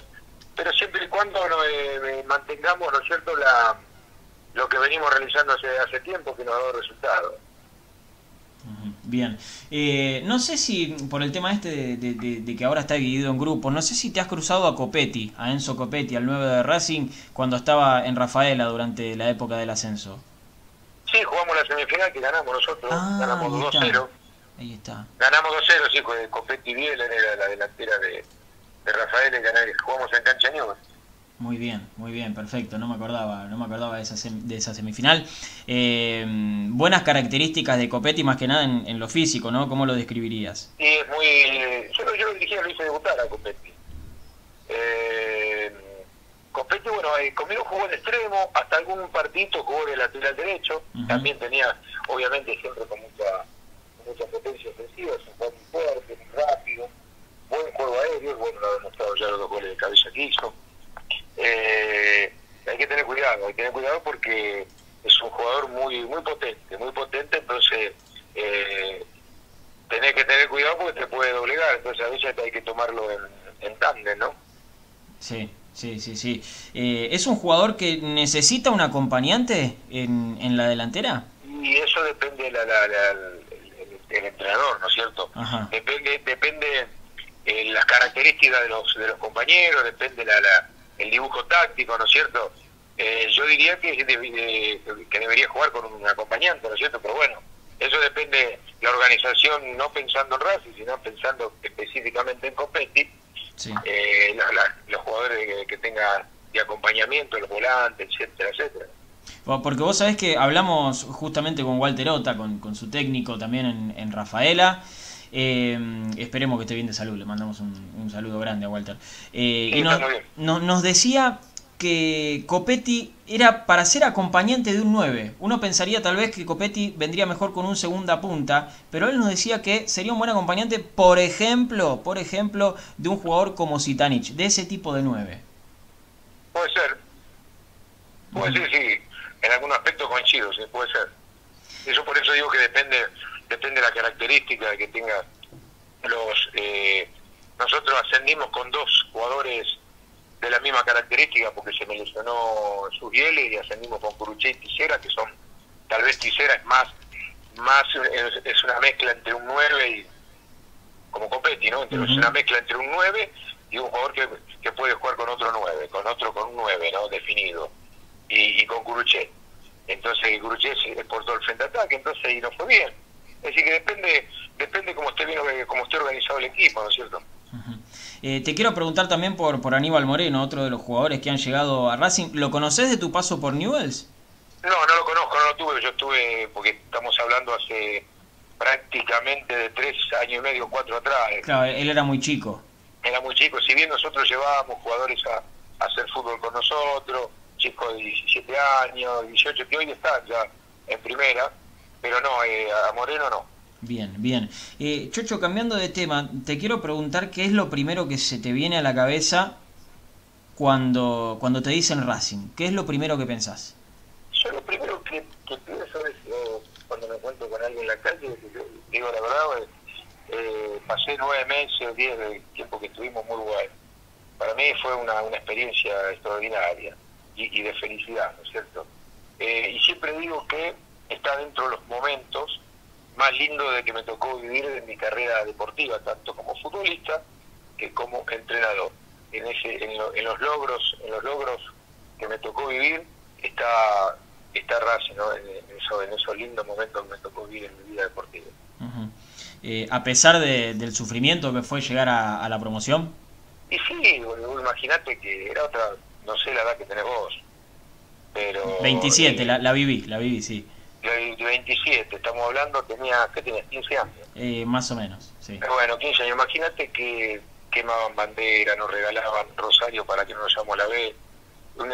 Pero siempre y cuando no, eh, mantengamos, ¿no es cierto?, la, lo que venimos realizando hace, hace tiempo que nos ha dado resultados. Ujú, Bien. Eh, no sé si, por el tema este de, de- de- de que ahora está dividido en grupos, no sé si te has cruzado a Copetti, a Enzo Copetti, al 9 de Racing, cuando estaba en Rafaela durante la época del ascenso. Sí, jugamos la semifinal que ganamos nosotros, Ah, ganamos ahí está. 2-0. ahí está. Ganamos 2-0, sí, Copetti Biel era la delantera de, de Rafael, y jugamos en cancha Newell's. Muy bien, muy bien, perfecto. No me acordaba, no me acordaba de esa, de esa semifinal. Eh, buenas características de Copetti, más que nada en, lo físico, ¿no? ¿Cómo lo describirías? Sí, es muy. Yo, yo dirigía, lo hice debutar a Copetti. Eh, Copetti, bueno, eh, conmigo jugó en extremo, hasta algún partito jugó de lateral derecho. También tenía, obviamente, siempre con mucha, mucha potencia ofensiva, es un jugador muy fuerte, muy rápido, buen juego aéreo, bueno, lo ha demostrado ya los dos goles de cabeza que hizo eh, hay que tener cuidado, hay que tener cuidado porque es un jugador muy muy potente, muy potente, entonces eh, tenés que tener cuidado porque te puede doblegar, entonces a veces hay que tomarlo en, en tándem, ¿no? Sí, sí, sí, sí. Eh, ¿Es un jugador que necesita un acompañante en, en la delantera? Y eso depende del el, entrenador, ¿no es cierto? Depende, depende eh, las características de los de los compañeros, depende la, la el dibujo táctico, ¿no es cierto? Eh, yo diría que, que debería jugar con un acompañante, ¿no es cierto? Pero bueno, eso depende de la organización, no pensando en Racing, sino pensando específicamente en Copetti, eh, los jugadores que, tengan de acompañamiento, los volantes, etcétera, etcétera. Porque vos sabés que hablamos justamente con Walter Ota, con, con su técnico también en, en Rafaela, eh, esperemos que esté bien de salud, le mandamos un, saludo grande a Walter. Eh, y nos, decía que Copetti era para ser acompañante de un 9. Uno pensaría tal vez que Copetti vendría mejor con un segunda punta, pero él nos decía que sería un buen acompañante, por ejemplo, por ejemplo, de un jugador como Zitanich, de ese tipo de 9. Puede ser. Puede ser, sí. En algún aspecto coincido, sí, puede ser. Eso por eso digo que depende depende de la característica que tenga los... Eh, nosotros ascendimos con dos jugadores de la misma característica porque se me lesionó Sugiele y ascendimos con Curuche y Tisera, que son, tal vez Tisera es más, más es, una mezcla entre un 9 y, como Copetti, ¿no? Es una mezcla entre un 9 y un jugador que, que puede jugar con otro 9, con otro con un 9, ¿no? Definido. Y, y con Curuche. Entonces Curuche se portó el frente ataque, entonces y no fue bien es decir, que depende, depende cómo esté bien, cómo esté organizado el equipo, ¿no es cierto? Eh, te quiero preguntar también por, por Aníbal Moreno, otro de los jugadores que han llegado a Racing. ¿Lo conoces de tu paso por Newells? No, no lo conozco, no lo tuve. Yo estuve, porque estamos hablando hace prácticamente de tres años y medio, cuatro atrás. Claro, él era muy chico. Era muy chico. Si bien nosotros llevábamos jugadores a, hacer fútbol con nosotros, chicos de 17 años, 18, que hoy están ya en primera, pero no, eh, a Moreno no. Bien, bien. Eh, Chocho, cambiando de tema, te quiero preguntar qué es lo primero que se te viene a la cabeza cuando, cuando te dicen Racing. ¿Qué es lo primero que pensás? Yo lo primero que, pienso es, cuando me encuentro con alguien en la calle, digo la verdad, eh, pasé nueve meses, diez del tiempo que estuvimos en Uruguay. Para mí fue una, una experiencia extraordinaria y, de felicidad, ¿no es cierto? y siempre digo que está dentro de los momentos más lindos de que me tocó vivir en mi carrera deportiva, tanto como futbolista que como entrenador. En, ese, en, los logros, en los logros que me tocó vivir está está Racing, en, esos lindos momentos que me tocó vivir en mi vida deportiva. Eh, a pesar del sufrimiento que fue llegar a, la promoción. Y sí, imagínate que era otra, no sé la edad que tenés vos, pero... 27, la, la viví, la viví, sí de 27, estamos hablando, tenía, ¿qué tenías? 15 años. Eh, más o menos, sí. Pero bueno, 15 años, imagínate que quemaban bandera, nos regalaban Rosario para que no nos llamamos la B.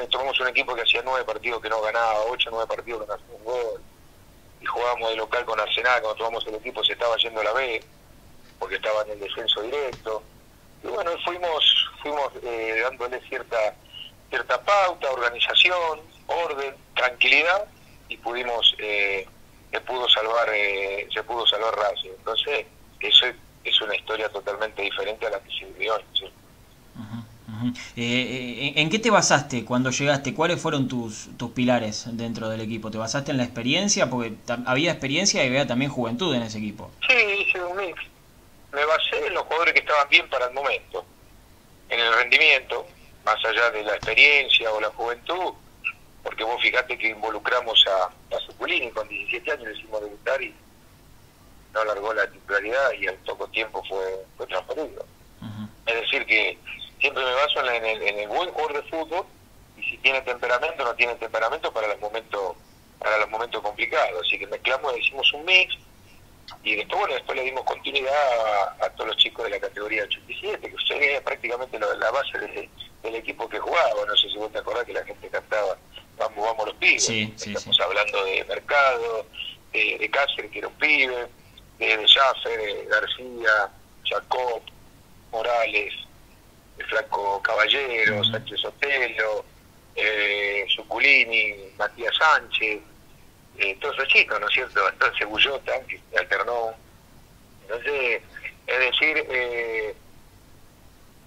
Tomamos un equipo que hacía nueve partidos que no ganaba, ocho, nueve partidos que no hacía un gol. Y jugábamos de local con Arsenal, cuando tomamos el equipo se estaba yendo a la B, porque estaba en el descenso directo. Y bueno, fuimos, fuimos eh, dándole cierta, cierta pauta, organización, orden, tranquilidad y pudimos eh, se pudo salvar eh, se pudo salvar Racing entonces eso es una historia totalmente diferente a la que se vivió eh, ¿En qué te basaste cuando llegaste? ¿Cuáles fueron tus, tus pilares dentro del equipo? ¿Te basaste en la experiencia? Porque había experiencia y había también juventud en ese equipo. Sí, hice un mix. Me basé en los jugadores que estaban bien para el momento, en el rendimiento, más allá de la experiencia o la juventud, porque vos fijate que involucramos a, a Zuculini con 17 años, le hicimos debutar y, no alargó la titularidad y al poco tiempo fue, fue transferido. Es decir, que siempre me baso en, el, en el buen jugador de fútbol y si tiene temperamento o no tiene temperamento para los momentos para los momentos complicados. Así que mezclamos, hicimos un mix y después, bueno, después le dimos continuidad a, todos los chicos de la categoría 87, que sería prácticamente la, base del equipo que jugaba. No sé si vos te acordás que la gente cantaba Vamos, vamos los pibes. Estamos hablando de Mercado, de, Cáceres, que era un pibe, de, de Jaffer, de García, Jacob, Morales, el Flaco Caballero, Sánchez Otelo, eh, Suculini, Matías Sánchez, eh, todos esos chicos, ¿no es cierto? Entonces Bullota, que alternó. Entonces, es decir, eh,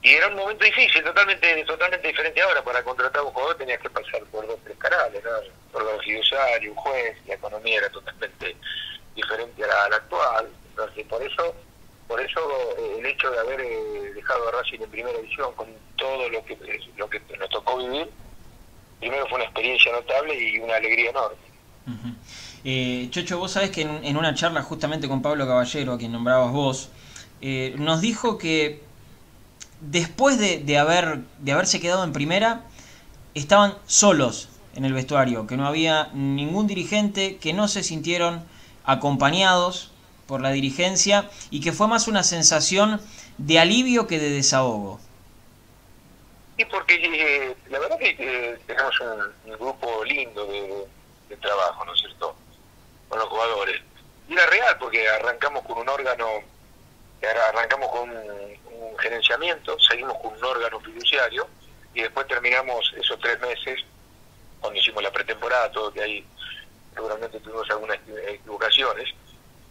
y era un momento difícil, totalmente totalmente diferente ahora. Para contratar un jugador tenías que pasar por dos tres canales, ¿no? por los un juez, la economía era totalmente diferente a la, actual. Entonces, por eso por eso eh, el hecho de haber eh, dejado a Racing en primera edición con todo lo que lo que nos tocó vivir, primero fue una experiencia notable y una alegría enorme. Eh, Chocho, vos sabés que en, una charla justamente con Pablo Caballero, a quien nombrabas vos, eh, nos dijo que después de, haber, de haberse quedado en primera, estaban solos en el vestuario, que no había ningún dirigente, que no se sintieron acompañados por la dirigencia y que fue más una sensación de alivio que de desahogo. Sí, porque eh, la verdad que tenemos un, grupo lindo de, de trabajo, ¿no es cierto? con los jugadores. Y era real porque arrancamos con un órgano, arrancamos con gerenciamiento, seguimos con un órgano fiduciario y después terminamos esos tres meses cuando hicimos la pretemporada, todo que ahí seguramente tuvimos algunas equivocaciones.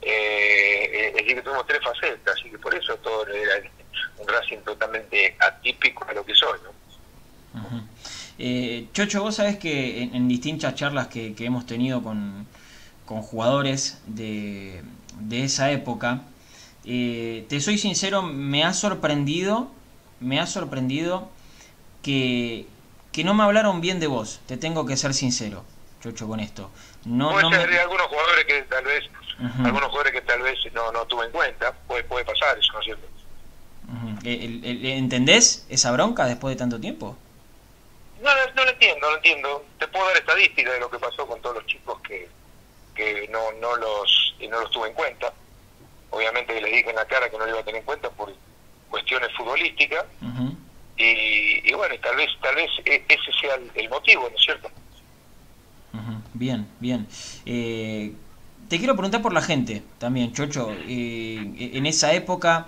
Eh, es decir, que tuvimos tres facetas, así que por eso todo era un Racing totalmente atípico a lo que soy. ¿no? eh, Chocho, vos sabés que en, distintas charlas que hemos tenido con, con jugadores de, de esa época, eh, te soy sincero, me ha sorprendido, me ha sorprendido que, que no me hablaron bien de vos, te tengo que ser sincero, Chocho, con esto. No, puede ser algunos jugadores que tal vez, algunos jugadores que tal vez no, no tuve en cuenta, puede, puede pasar eso, ¿no es cierto? ¿Entendés esa bronca después de tanto tiempo? No, no, no lo entiendo, no lo entiendo. Te puedo dar estadística de lo que pasó con todos los chicos que, que no, no, los, no los tuve en cuenta. Obviamente les dije en la cara que no lo iba a tener en cuenta por cuestiones futbolísticas. y, bueno, tal vez, tal vez e, ese sea el, motivo, ¿no es cierto? Bien, bien. Eh, te quiero preguntar por la gente también, Chocho. Eh, en esa época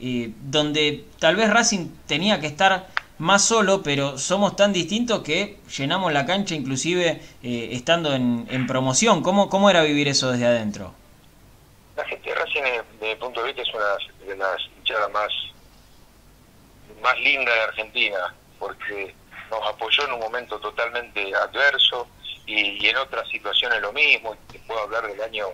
eh, donde tal vez Racing tenía que estar más solo, pero somos tan distintos que llenamos la cancha inclusive eh, estando en, en, promoción. ¿Cómo, ¿Cómo era vivir eso desde adentro? La gente Racing, desde mi punto de vista, es una de las hinchadas más, más lindas de Argentina, porque nos apoyó en un momento totalmente adverso y, en otras situaciones lo mismo. Te puedo hablar del año,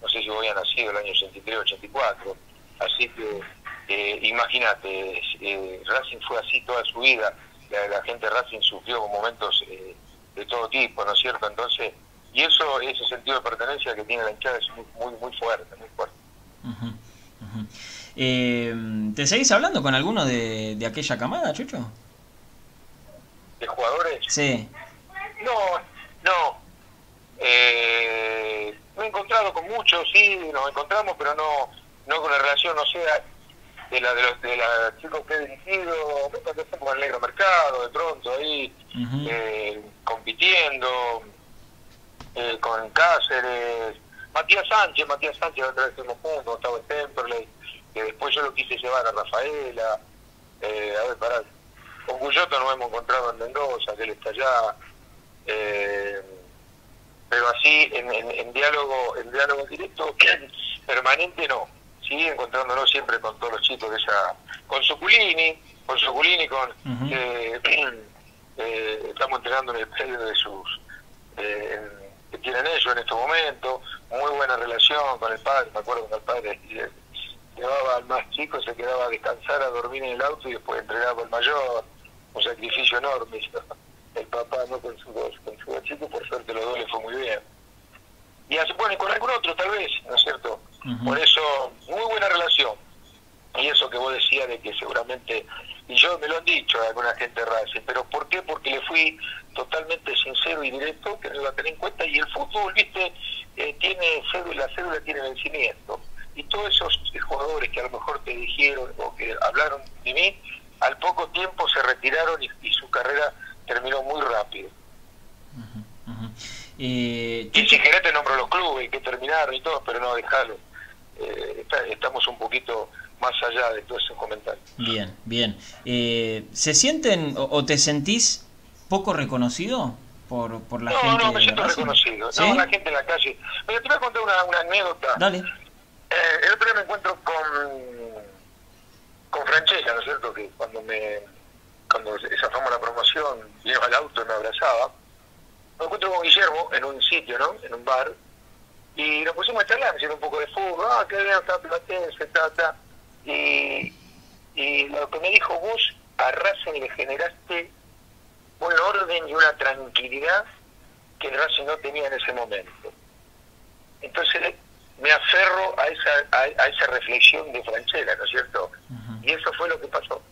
no sé si voy a nacido, el año 83, 84. Así que eh, Imagínate, eh, Racing fue así toda su vida, la, gente de Racing sufrió momentos eh, de todo tipo, ¿no es cierto? Entonces, y eso, ese sentido de pertenencia que tiene la hinchada es muy, muy, fuerte, muy fuerte. Eh, ¿Te seguís hablando con alguno de, de aquella camada, Chucho? ¿De jugadores? Sí. No, no. Eh, me he encontrado con muchos, sí, nos encontramos, pero no, no con la relación, no sea de la de los de la chicos que he dirigido, con el negro mercado, de pronto ahí eh, compitiendo eh, con Cáceres, Matías Sánchez, Matías Sánchez otra vez estuvimos juntos, estaba en Temperley, que después yo lo quise llevar a Rafaela, eh, a ver, para con Guyoto nos hemos encontrado en Mendoza, que él está allá, eh, pero así en, en, en diálogo, en diálogo directo, permanente no sí, encontrándonos siempre con todos los chicos de esa, con Suculini, con Suculini, con eh, eh, estamos entrenando en el predio de sus eh, que tienen ellos en estos momentos, muy buena relación con el padre, me acuerdo con el padre llevaba al más chico, se quedaba a descansar, a dormir en el auto y después entregaba al mayor, un sacrificio enorme. El papá no con su con su chico, por suerte los dos le fue muy bien. Y así, bueno, con algún otro tal vez, ¿no es cierto? Por eso, muy buena relación. Y eso que vos decías de que seguramente, y yo me lo han dicho a alguna gente de Racing, pero ¿por qué? Porque le fui totalmente sincero y directo, que no lo tener en cuenta, y el fútbol, viste, eh, tiene cédula, la cédula tiene vencimiento. Y todos esos jugadores que a lo mejor te dijeron o que hablaron de mí, al poco tiempo se retiraron y, y su carrera terminó muy rápido. Eh, Y si querés te nombro los clubes que terminaron y todo, pero no, dejalo. Eh, está- estamos un poquito más allá de todos esos comentarios. Bien, bien. Eh, ¿Se sienten o, o te sentís poco reconocido por, por la no, gente? no, me de siento reconocido. ¿Sí? No, la gente en la calle. Mira, te voy a contar una, una anécdota. Dale. Eh, el otro día me encuentro con con Franchella, ¿no es cierto? Que cuando me cuando zafamos la promoción, vino al auto y me abrazaba. Me encuentro con Guillermo en un sitio, ¿no? En un bar. Y nos pusimos a charlar, haciendo un poco de fútbol. Ah, qué bien, está Platense, ta, ta. Y, y lo que me dijo vos, a Racing le generaste un orden y una tranquilidad que el Racing no tenía en ese momento. Entonces me aferro a esa, a, a esa reflexión de Franchella, ¿no es cierto? Y eso fue lo que pasó.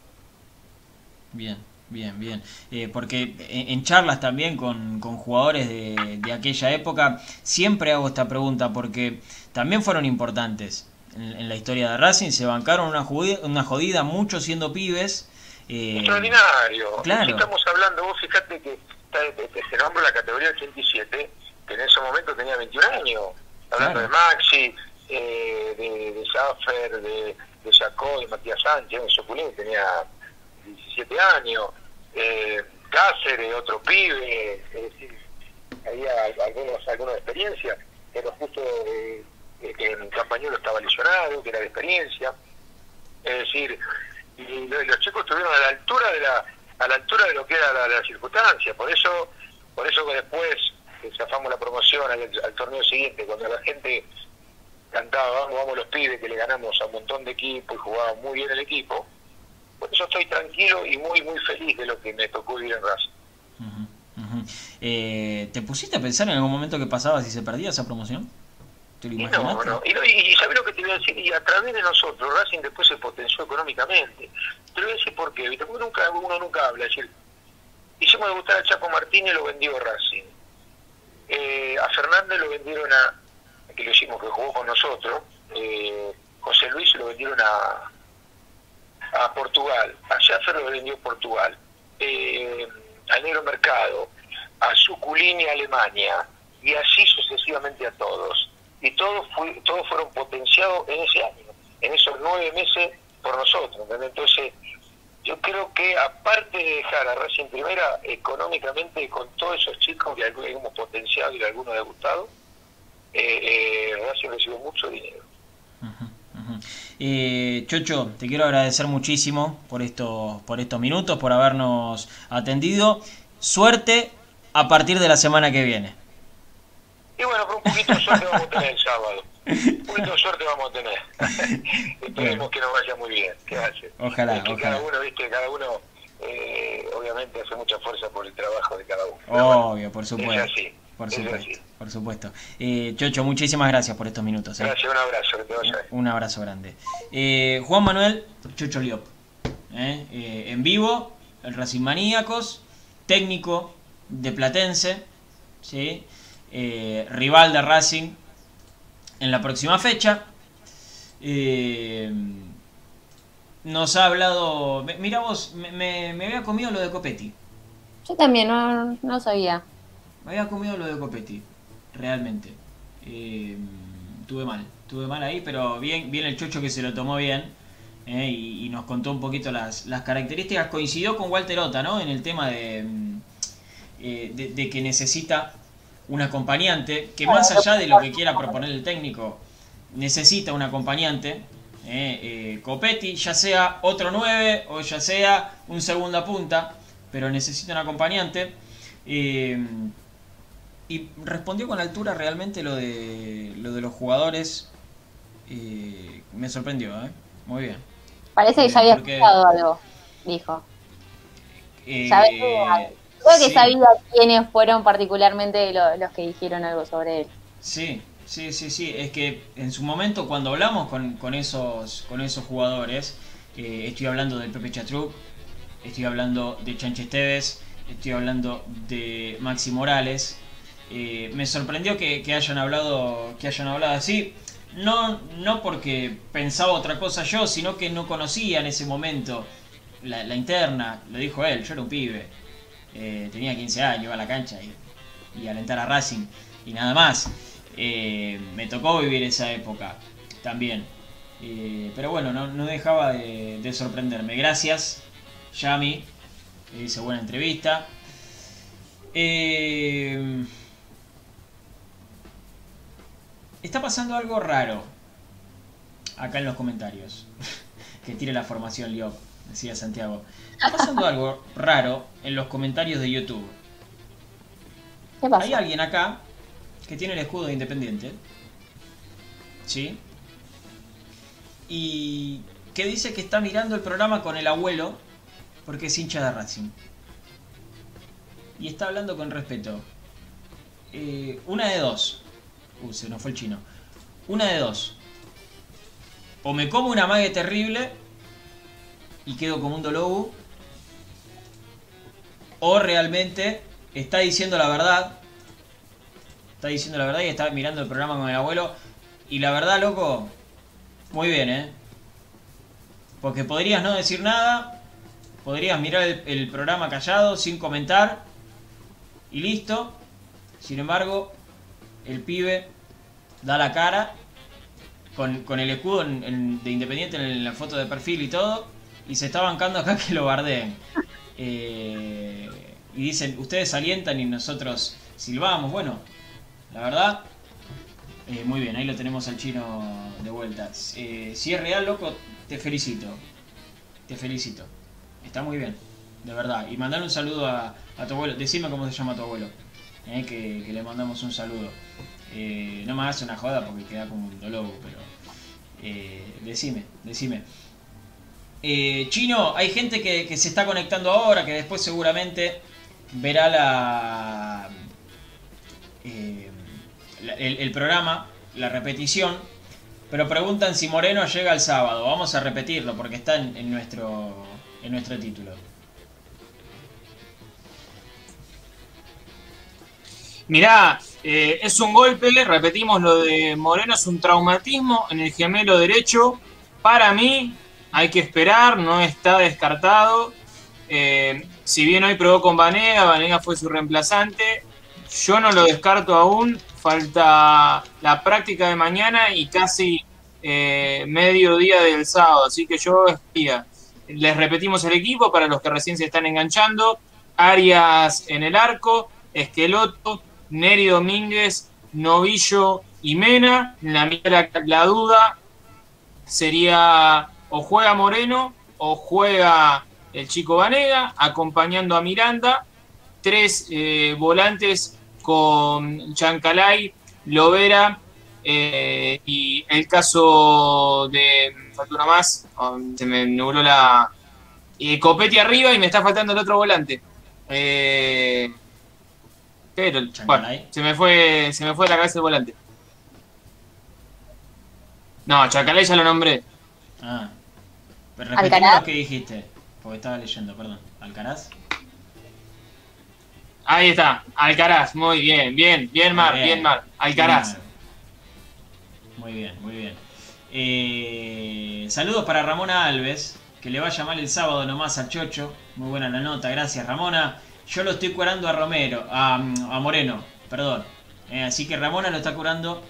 Bien, bien, bien. Eh, porque en, en charlas también con, con jugadores de, de aquella época, siempre hago esta pregunta porque también fueron importantes en, en la historia de Racing, se bancaron una judida, una jodida mucho siendo pibes. eh, Extraordinario. claro. Estamos hablando, vos fíjate que está- te, te- te nombro la categoría 87, que en ese momento tenía 21 años. Hablando Claro. de Maxi, eh, de, de de, de Jacó, de Matías Sánchez, de Soculé, tenía 17 años. Eh, Cáceres, otro pibe, es decir, había algunos, de experiencia, pero justo eh, eh, que en Campañuelo estaba lesionado, que era de experiencia. Es decir, y lo- los chicos estuvieron a la altura de la a la altura de lo que era la, circunstancia por eso por eso que después que zafamos la promoción al, torneo siguiente cuando la gente cantaba vamos vamos los pibes que le ganamos a un montón de equipos y jugaba muy bien el equipo por eso estoy tranquilo y muy muy feliz de lo que me tocó vivir en Racing ujú, ujú. Eh, ¿Te pusiste a pensar en algún momento que pasaba si se perdía esa promoción? ¿Te lo Y no, no. Y, no, y, y ¿sabés lo que te voy a decir? Y a través de nosotros, Racing después se potenció económicamente. Te lo voy a decir por qué, ¿viste? Porque nunca, uno nunca habla. Es decir, hicimos debutar a Chapo Martínez y lo vendió Racing. Eh, a Fernández lo vendieron a, que lo hicimos, que jugó con nosotros. Eh, José Luis lo vendieron a, a Portugal. A Schaffer lo vendió Portugal. Eh, al Negro Mercado. A Suculini a Alemania. Y así sucesivamente a todos y todos todos fueron potenciados en ese año, en esos nueve meses por nosotros. Entonces, yo creo que aparte de dejar a Racing Primera, económicamente con todos esos chicos que algunos hemos potenciado y algunos ha gustado, eh, eh, Racing recibió mucho dinero. Ujú, ujú. Eh, Chocho, te quiero agradecer muchísimo por estos, por estos minutos, por habernos atendido. Suerte a partir de la semana que viene. Y bueno, pero un poquito de suerte vamos a tener el sábado. Un poquito de suerte vamos a tener. Esperemos que nos vaya muy bien. ¿Qué hace? Ojalá, Es que ojalá. cada uno, viste, cada uno eh, obviamente hace mucha fuerza por el trabajo de cada uno. Bueno, Obvio, por es supuesto. así, Por es supuesto, así. por supuesto. Eh, Chocho, muchísimas gracias por estos minutos. eh. Gracias, un abrazo, que te vaya. Un abrazo grande. Juan Manuel Chocho Liop. en vivo, el Racing Maníacos, técnico de Platense, ¿sí? Eh, rival de Racing en la próxima fecha. Eh, nos ha hablado. Mira vos, me, me- me había comido lo de Copetti. Yo también, no, no sabía. Me había comido lo de Copetti, realmente. Eh, tuve mal, tuve mal ahí, pero bien, bien el chocho que se lo tomó bien eh, y, y nos contó un poquito las, las características. Coincidió con Walter Ota, ¿no? En el tema de, mm, de, de que necesita un acompañante, que más allá de lo que quiera proponer el técnico, necesita un acompañante. eh, eh, Copetti, ya sea otro 9 o ya sea un segunda punta, pero necesita un acompañante. Eh, y respondió con altura realmente lo de, lo de los jugadores. eh, me sorprendió, ¿eh? Muy bien. Parece que ya había escuchado algo, dijo. Eh, Sabía- Creo que sí, sabía quiénes fueron particularmente lo- los que dijeron algo sobre él. Sí, Sí, sí, sí. Es que en su momento cuando hablamos con, con esos, con esos jugadores, eh, estoy hablando del Pepe Chatruc, estoy hablando de Chanche Esteves, estoy hablando de Maxi Morales. eh, me sorprendió que, que hayan hablado que hayan hablado así. No, no porque pensaba otra cosa yo, sino que no conocía en ese momento la, la interna. Lo dijo él, yo era un pibe. Eh, tenía 15 años, iba a la cancha y, alentar a Racing y nada más. Eh, me tocó vivir esa época también. Eh, pero bueno, no, dejaba de, de sorprenderme. Gracias, Yami. Hizo buena entrevista. Está pasando algo raro. Acá en los comentarios. que tire la formación Liop, decía Santiago. Está pasando algo raro en los comentarios de YouTube. ¿Qué pasa? Hay alguien acá que tiene el escudo de Independiente. ¿Sí? Y que dice que está mirando el programa con el abuelo porque es hincha de Racing. Y está hablando con respeto. Eh, una de dos. Uh, se nos fue el chino. Una de dos. O me como una mague terrible y quedo como un dolobu. O realmente está diciendo la verdad. Está diciendo la verdad y está mirando el programa con el abuelo. Y la verdad, loco, muy bien, ¿eh? Porque podrías no decir nada. Podrías mirar el, programa callado, sin comentar. Y listo. Sin embargo, el pibe da la cara. Con, con el escudo de Independiente en la foto de perfil y todo. Y se está bancando acá que lo bardeen. Eh, y dicen, ustedes alientan y nosotros silbamos. Bueno, la verdad, eh, muy bien, ahí lo tenemos al chino de vuelta. Eh, si es real, loco, te felicito. Te felicito. Está muy bien, de verdad. Y mandar un saludo a, tu abuelo. Decime cómo se llama tu abuelo. que, le mandamos un saludo. No me hagas una joda porque queda como un dolobo, pero... decime, decime. Eh, Chino, hay gente que, se está conectando ahora, que después seguramente verá la, eh, el, programa, la repetición, pero preguntan si Moreno llega el sábado. Vamos a repetirlo porque está en, en nuestro, en nuestro título. Mirá, eh, es un golpe, repetimos lo de Moreno, es un traumatismo en el gemelo derecho. Para mí, hay que esperar, no está descartado. Eh, si bien hoy probó con Vanega, Vanega fue su reemplazante, yo no lo descarto aún. Falta la práctica de mañana y casi eh, medio día del sábado, así que yo espía. Les repetimos el equipo para los que recién se están enganchando. Arias en el arco, Esqueloto, Neri Domínguez, Novillo y Mena. La, la duda sería o juega Moreno o juega el chico Vanega, acompañando a Miranda. Tres eh, volantes con Chancalay, Lovera eh, y el caso de. Falta una más, oh, se me nubló la. Y Copetti arriba y me está faltando el otro volante. Eh, pero, bueno, se me fue, se me fue la cabeza el volante. No, Chancalay ya lo nombré. Ah. Alcaraz. lo que dijiste, porque estaba leyendo, perdón. ¿Alcaraz? Ahí está, Alcaraz, muy bien, bien, bien Mar, Bien. bien Mar, Alcaraz. Bien. Muy bien, muy bien. Eh, saludos para Ramona Alves, que le va a llamar el sábado nomás a Chocho. Muy buena la nota, gracias Ramona. Yo lo estoy curando a Romero, a, a Moreno, perdón. Eh, así que Ramona lo está curando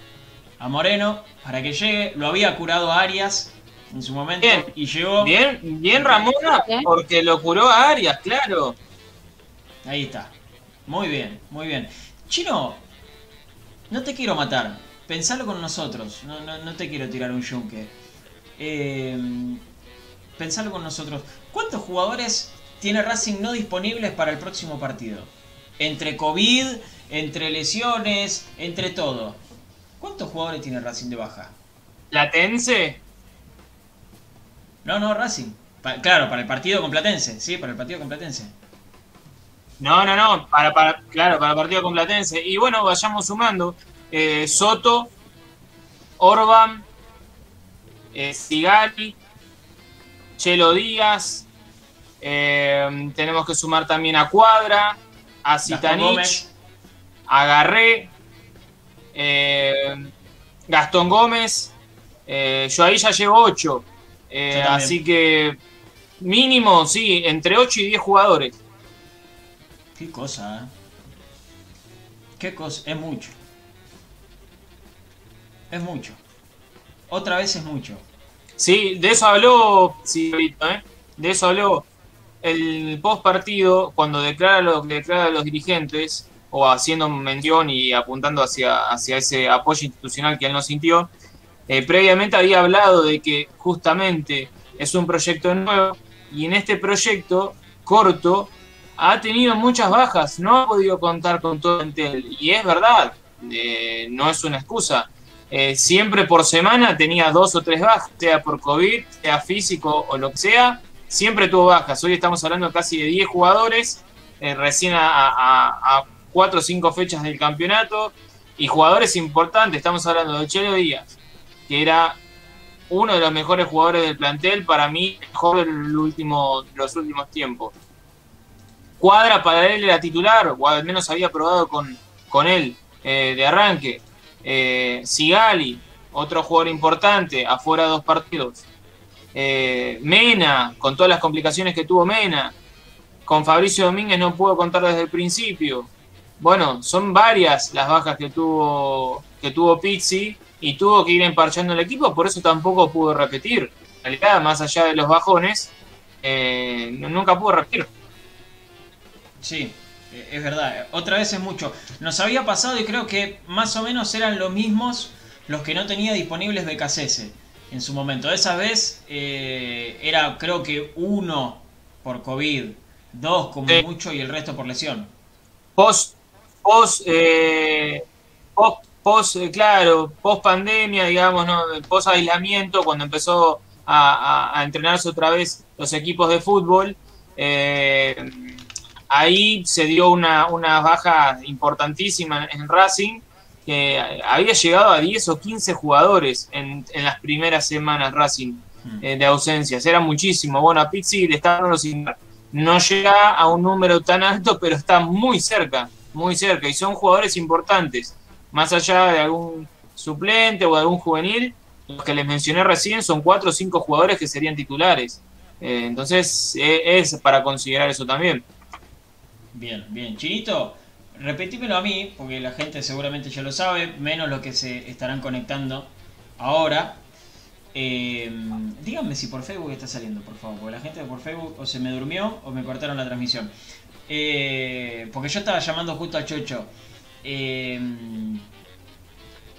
a Moreno para que llegue. Lo había curado a Arias en su momento Bien. y llegó. Bien, bien Ramona, porque lo curó a Arias, claro. Ahí está. Muy bien, muy bien. Chino, no te quiero matar. Pensalo con nosotros. No, no, no te quiero tirar un yunque. Eh, pensalo con nosotros. ¿Cuántos jugadores tiene Racing no disponibles para el próximo partido? Entre COVID, entre lesiones, entre todo. ¿Cuántos jugadores tiene Racing de baja? Platense, No, no, Racing. Pa- claro, para el partido con Platense. Sí, para el partido con Platense. no, no, no, para, para, claro, para el partido con Platense. Y bueno, vayamos sumando. Eh, Soto Orban, eh, Sigali, Chelo Díaz, eh, tenemos que sumar también a Cuadra, a Gómez. a Garré, eh, Gastón Gómez. yo ahí ya llevo 8. También. así que mínimo, sí, entre 8 y 10 jugadores. Qué cosa, ¿eh? Qué cosa, es mucho. Es mucho. Otra vez es mucho. Sí, de eso habló, sí, ¿eh? de eso habló el post partido cuando declara lo que declara los dirigentes o haciendo mención y apuntando hacia, hacia ese apoyo institucional que él no sintió. Eh, previamente había hablado de que justamente es un proyecto nuevo y en este proyecto corto ha tenido muchas bajas, no ha podido contar con todo el plantel. Y es verdad, eh, no es una excusa. Eh, siempre por semana tenía dos o tres bajas, sea por COVID, sea físico o lo que sea, siempre tuvo bajas. Hoy estamos hablando casi de 10 jugadores, recién a cuatro o cinco fechas del campeonato, y jugadores importantes, estamos hablando de Chelo Díaz, que era uno de los mejores jugadores del plantel, para mí, mejor último, los últimos tiempos. Cuadra para él era titular, o al menos había probado con, con él eh, de arranque. Eh, Sigali, otro jugador importante, afuera dos partidos. Eh, Mena, con todas las complicaciones que tuvo Mena. Con Fabricio Domínguez no pudo contar desde el principio. Bueno, son varias las bajas que tuvo, que tuvo Pizzi y tuvo que ir emparchando el equipo, por eso tampoco pudo repetir. En realidad, más allá de los bajones, eh, nunca pudo repetir. Sí, eh, es verdad. Otra vez es mucho. Nos había pasado y creo que más o menos eran los mismos los que no tenía disponibles BKCS en su momento. Esa vez eh, era creo que uno por COVID, dos como Sí. mucho y el resto por lesión. post, post, eh, post, post, eh, claro, post pandemia, digamos, ¿no? post aislamiento, cuando empezó a, a- a entrenarse otra vez los equipos de fútbol, eh, ahí se dio una, una baja importantísima en Racing, que había llegado a 10 o 15 jugadores en, en las primeras semanas Racing Mm. eh, de ausencias, era muchísimo. Bueno, a Pizzi le está dando sin no llega a un número tan alto, pero está muy cerca, muy cerca, y son jugadores importantes, más allá de algún suplente o de algún juvenil, los que les mencioné recién son cuatro o cinco jugadores que serían titulares. Eh, entonces eh, es para considerar eso también. Bien, bien. Chinito, repetímelo a mí, porque la gente seguramente ya lo sabe, menos los que se estarán conectando ahora. Eh, díganme si por Facebook está saliendo, por favor, porque la gente por Facebook o se me durmió o me cortaron la transmisión. Eh, porque yo estaba llamando justo a Chocho. Eh,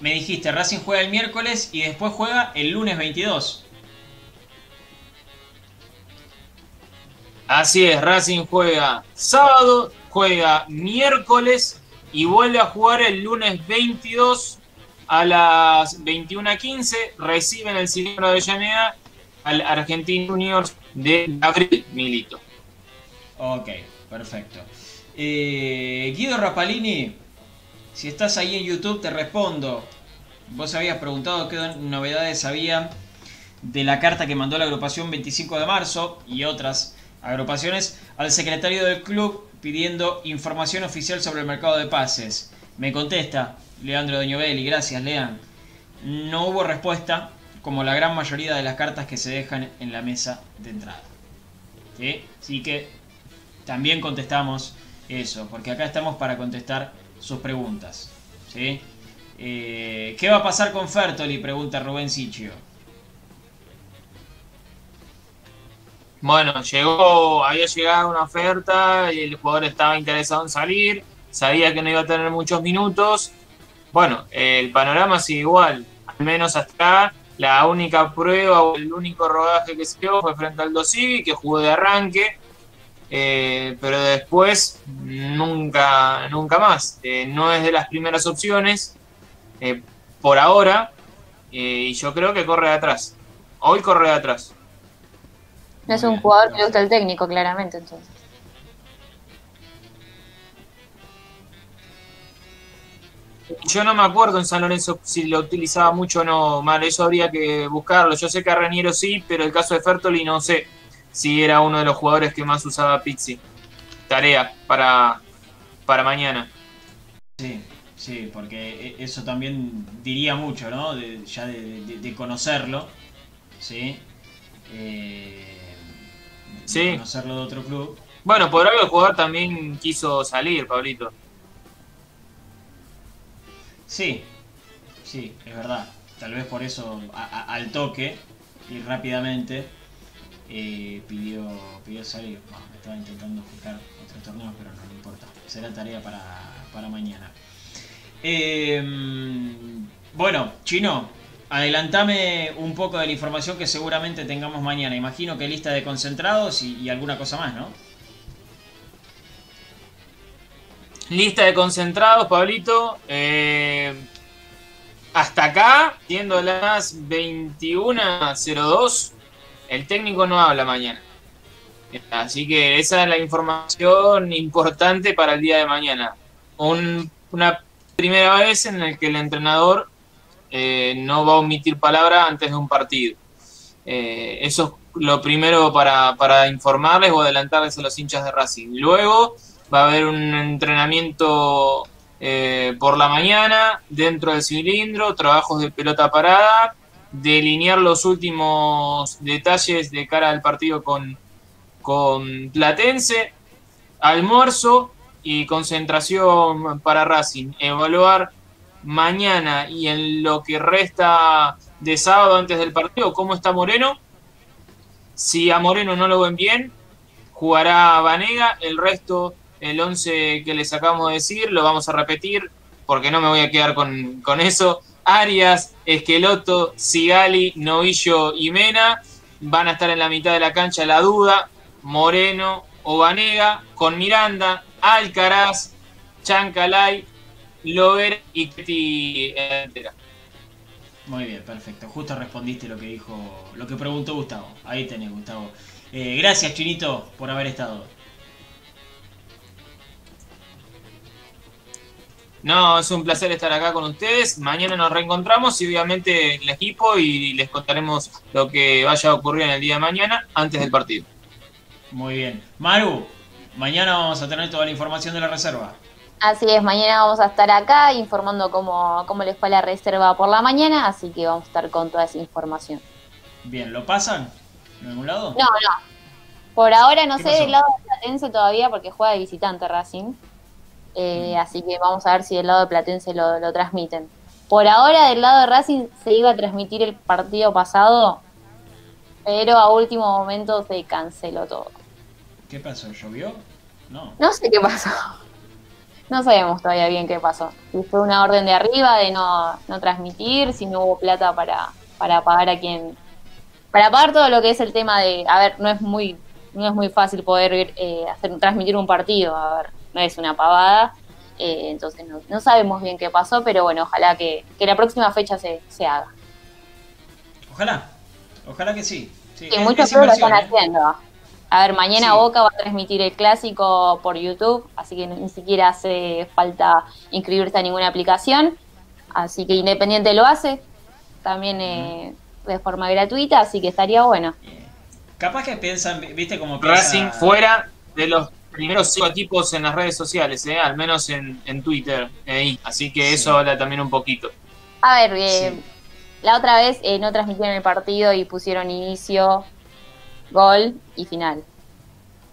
me dijiste, Racing juega el miércoles y después juega el lunes 22. Así es, Racing juega sábado, juega miércoles y vuelve a jugar el lunes 22 a las 21.15. Reciben el Cilindro de Avellaneda al Argentino Juniors de Gabriel Milito. Ok, perfecto. Eh, Guido Rapalini, si estás ahí en YouTube te respondo. Vos habías preguntado qué novedades había de la carta que mandó la agrupación 25 de marzo y otras agrupaciones al secretario del club pidiendo información oficial sobre el mercado de pases. Me contesta Leandro Doñovelli, gracias Lean. No hubo respuesta, como la gran mayoría de las cartas que se dejan en la mesa de entrada. ¿Sí? Así que también contestamos eso, porque acá estamos para contestar sus preguntas. ¿sí? Eh, ¿Qué va a pasar con Fertoli? Pregunta Rubén Sichio. Bueno, llegó, había llegado una oferta y el jugador estaba interesado en salir, sabía que no iba a tener muchos minutos. Bueno, el panorama sigue igual, al menos hasta la única prueba o el único rodaje que se dio fue frente al Dosivi, que jugó de arranque, eh, pero después nunca, nunca más. Eh, no es de las primeras opciones eh, por ahora, eh, y yo creo que corre de atrás. Hoy corre de atrás. No es un bien, jugador que le gusta el técnico, claramente, entonces. yo no me acuerdo en San Lorenzo si lo utilizaba mucho o no, mal, eso habría que buscarlo. Yo sé que a Reniero sí, pero el caso de Fertoli no sé si era uno de los jugadores que más usaba Pizzi. Tarea para, para mañana. Sí, sí, porque e- eso también diría mucho, ¿no? De- ya de, de- de conocerlo, ¿sí? Eh, Sí. conocerlo de otro club. Bueno, por algo el jugador también quiso salir, Pablito. Sí, sí, es verdad. Tal vez por eso a- a- al toque y rápidamente eh, pidió, pidió salir. Bueno, estaba intentando fijar otros torneos, pero no, no importa. Será tarea para, para mañana. Eh, bueno, Chino, adelantame un poco de la información que seguramente tengamos mañana. Imagino que lista de concentrados y, alguna cosa más, ¿no? Lista de concentrados, Pablito. Eh, hasta acá, siendo las 21.02, el técnico no habla mañana. Así que esa es la información importante para el día de mañana. Un- una primera vez en la que el entrenador eh, no va a omitir palabra antes de un partido. Eh, eso es lo primero para, informarles o adelantarles a los hinchas de Racing. Luego va a haber un entrenamiento eh, por la mañana dentro del cilindro, trabajos de pelota parada, delinear los últimos detalles de cara al partido con, con Platense, almuerzo y concentración para Racing. Evaluar mañana y en lo que resta de sábado antes del partido cómo está Moreno. Si a Moreno no lo ven bien, jugará Vanega, el resto, el 11 que les acabamos de decir, lo vamos a repetir porque no me voy a quedar con, con eso. Arias, Esqueloto, Sigali, Novillo y Mena van a estar en la mitad de la cancha la duda, Moreno o Vanega, con Miranda, Alcaraz, Chancalay, Lover y Ketty. Muy bien, perfecto. Justo respondiste lo que dijo, lo que preguntó Gustavo. Ahí tenés, Gustavo. Eh, gracias, Chinito, por haber estado. No, es un placer estar acá con ustedes. Mañana nos reencontramos y obviamente el equipo y les contaremos lo que vaya a ocurrir en el día de mañana antes del partido. Muy bien. Maru, mañana vamos a tener toda la información de la reserva. Así es, mañana vamos a estar acá informando cómo, cómo les fue la reserva por la mañana, así que vamos a estar con toda esa información. Bien, ¿lo pasan? ¿En algún lado? No, no. Por ahora no ¿Qué sé pasó? del lado de Platense todavía porque juega de visitante Racing. Eh. Así que vamos a ver si del lado de Platense lo, lo transmiten. Por ahora del lado de Racing se iba a transmitir el partido pasado, pero a último momento se canceló todo. ¿Qué pasó? ¿Llovió? No. No sé qué pasó. No sabemos todavía bien qué pasó. Si fue una orden de arriba de no, no transmitir, si no hubo plata para, para pagar a quien. Para pagar todo lo que es el tema de. A ver, no es muy, no es muy fácil poder eh, hacer, transmitir un partido. A ver, no es una pavada. eh, entonces no, no sabemos bien qué pasó, pero bueno, ojalá que, que la próxima fecha se, se haga. Ojalá. Ojalá que sí. sí Sí, es- muchos es clubes lo están ¿eh? haciendo. A ver, mañana Sí. Boca va a transmitir el clásico por YouTube, así que ni siquiera hace falta inscribirse a ninguna aplicación. Así que Independiente lo hace, también eh, de forma gratuita, así que estaría bueno. Capaz que piensan, viste como piensa... Racing fuera de los primeros cinco equipos en las redes sociales, ¿eh? al menos en, en Twitter. eh, así que Sí. eso habla también un poquito. A ver, eh, Sí. la otra vez eh, no transmitieron el partido y pusieron inicio, gol y final.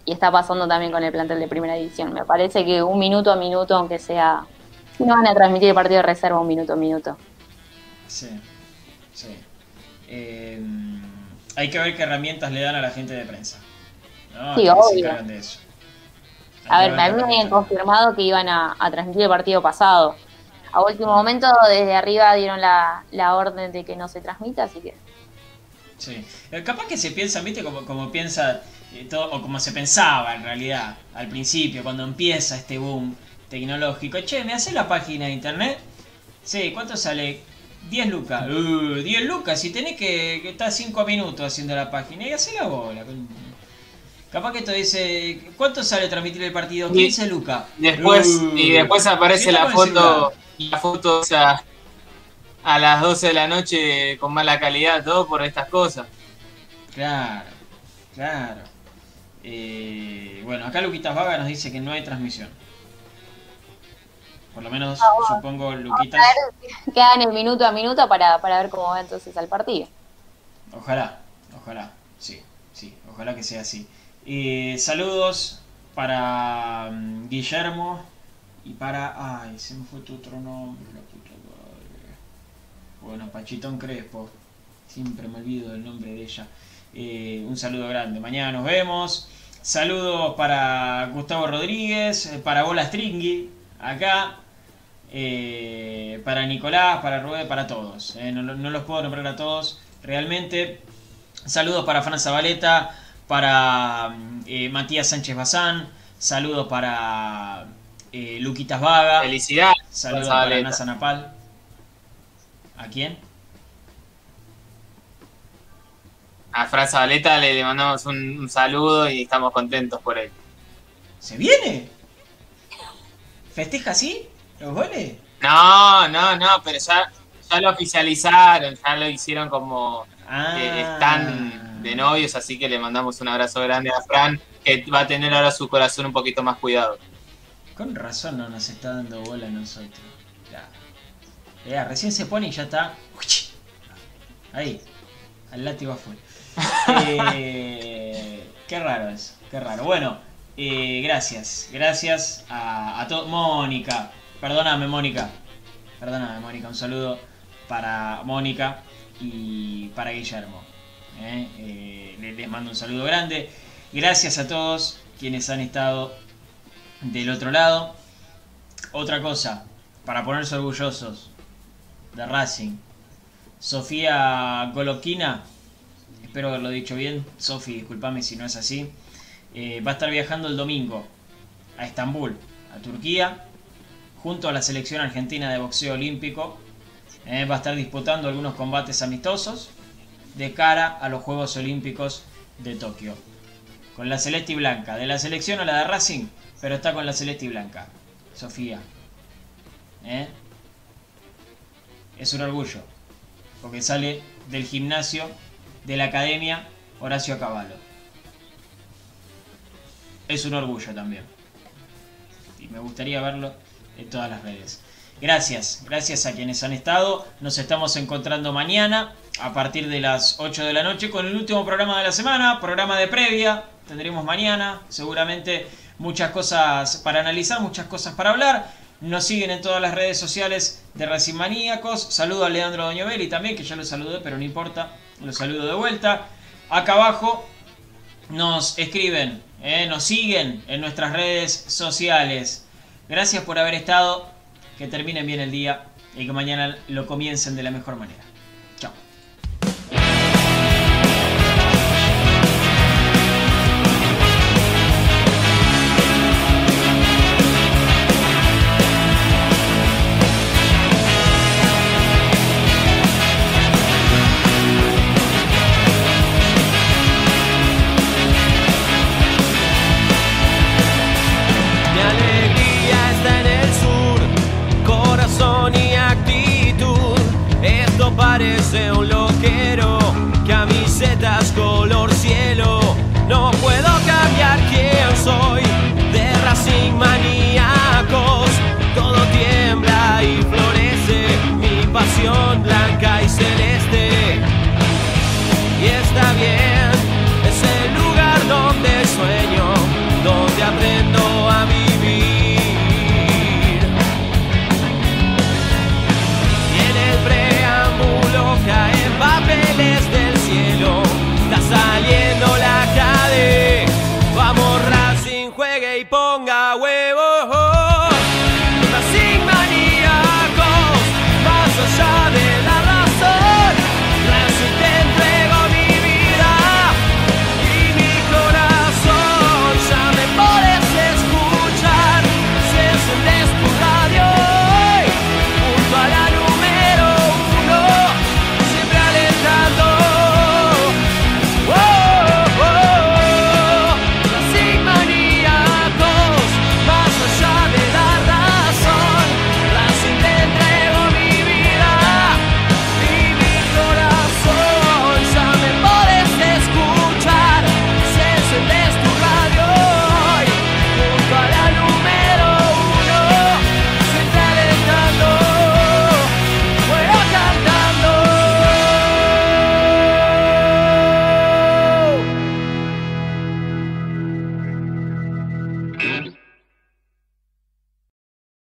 Y está pasando también con el plantel de primera división. Me parece que un minuto a minuto, aunque sea... Si no van a transmitir el partido de reserva un minuto a minuto. Sí, sí. Eh, hay que ver qué herramientas le dan a la gente de prensa. ¿no? Sí, se obvio. encargan de eso. A ver, a mí me habían confirmado que iban a, a transmitir el partido pasado. A último momento, desde arriba dieron la, la orden de que no se transmita, así que... Sí. Eh, Capaz que se piensan, viste, como, como piensa eh, todo, o como se pensaba en realidad al principio, cuando empieza este boom tecnológico. Che, ¿me haces la página de internet? Sí, ¿cuánto sale? 10 lucas. Uh, 10 lucas, si tenés que, que estar 5 minutos haciendo la página y hace la bola. con- Capaz que esto dice, ¿cuánto sale transmitir el partido? Y 15 lucas. Después, Uh, y después aparece la foto, y la foto esa a las 12 de la noche con mala calidad, todo por estas cosas. Claro, claro. Eh, bueno, acá Luquitas Vaga nos dice que no hay transmisión. Por lo menos, supongo, Luquitas. Quedan el minuto a minuto para, para ver cómo va entonces al partido. Ojalá, ojalá, sí, sí, ojalá que sea así. Eh, saludos para mm, Guillermo y para. Ay, se me fue tu otro nombre, la puta madre. Bueno, Pachitón Crespo. Siempre me olvido del nombre de ella. Eh, un saludo grande. Mañana nos vemos. Saludos para Gustavo Rodríguez, eh, para Bola Stringy, acá. para Nicolás, para Rubén, para todos. no, no los puedo nombrar a todos realmente. Saludos para Fran Zabaleta, para mm, eh, Matías Sánchez Bazán. Saludos para eh, Luquitas Vaga. Felicidades. Saludos para. Nasa Napal. ¿A quién? A Fran Zabaleta le, le mandamos un, un saludo y estamos contentos por él. ¿Se viene? ¿Festeja así? ¿Los goles? No, no, no, pero ya, ya lo oficializaron, ya lo hicieron como Ah. que están de novios, así que le mandamos un abrazo grande a Fran, que va a tener ahora su corazón un poquito más cuidado. Con razón no nos está dando bola a nosotros. Ya. Ya, recién se pone y ya está. Ahí. Al látigo a full. Eh, qué raro eso. Qué raro. Bueno, eh, gracias. Gracias a, a todos. Mónica. Perdóname, Mónica. Perdóname, Mónica. Un saludo para Mónica y para Guillermo. Eh, eh, les- mando un saludo grande. Gracias a todos quienes han estado del otro lado. Otra cosa, para ponerse orgullosos de Racing. Sofía Golovkina, espero haberlo dicho bien. Sofi, discúlpame si no es así. eh, va a estar viajando el domingo a Estambul, a Turquía, junto a la selección argentina de boxeo olímpico. Va a estar disputando algunos combates amistosos de cara a los Juegos Olímpicos de Tokio. Con la celeste y blanca, de la selección a la de Racing, pero está con la celeste y blanca. Sofía. ¿Eh? Es un orgullo. Porque sale del gimnasio de la Academia Horacio Cavallo. Es un orgullo también. Y me gustaría verlo en todas las redes. Gracias, gracias a quienes han estado. Nos estamos encontrando mañana a partir de las 8 de la noche con el último programa de la semana, programa de previa. Tendremos mañana seguramente muchas cosas para analizar, muchas cosas para hablar. Nos siguen en todas las redes sociales de Racing Maníacos. Saludo a Leandro Doñovelli también, que ya lo saludé, pero no importa. Lo saludo de vuelta. Acá abajo nos escriben, eh, nos siguen en nuestras redes sociales. Gracias por haber estado. Que terminen bien el día y que mañana lo comiencen de la mejor manera.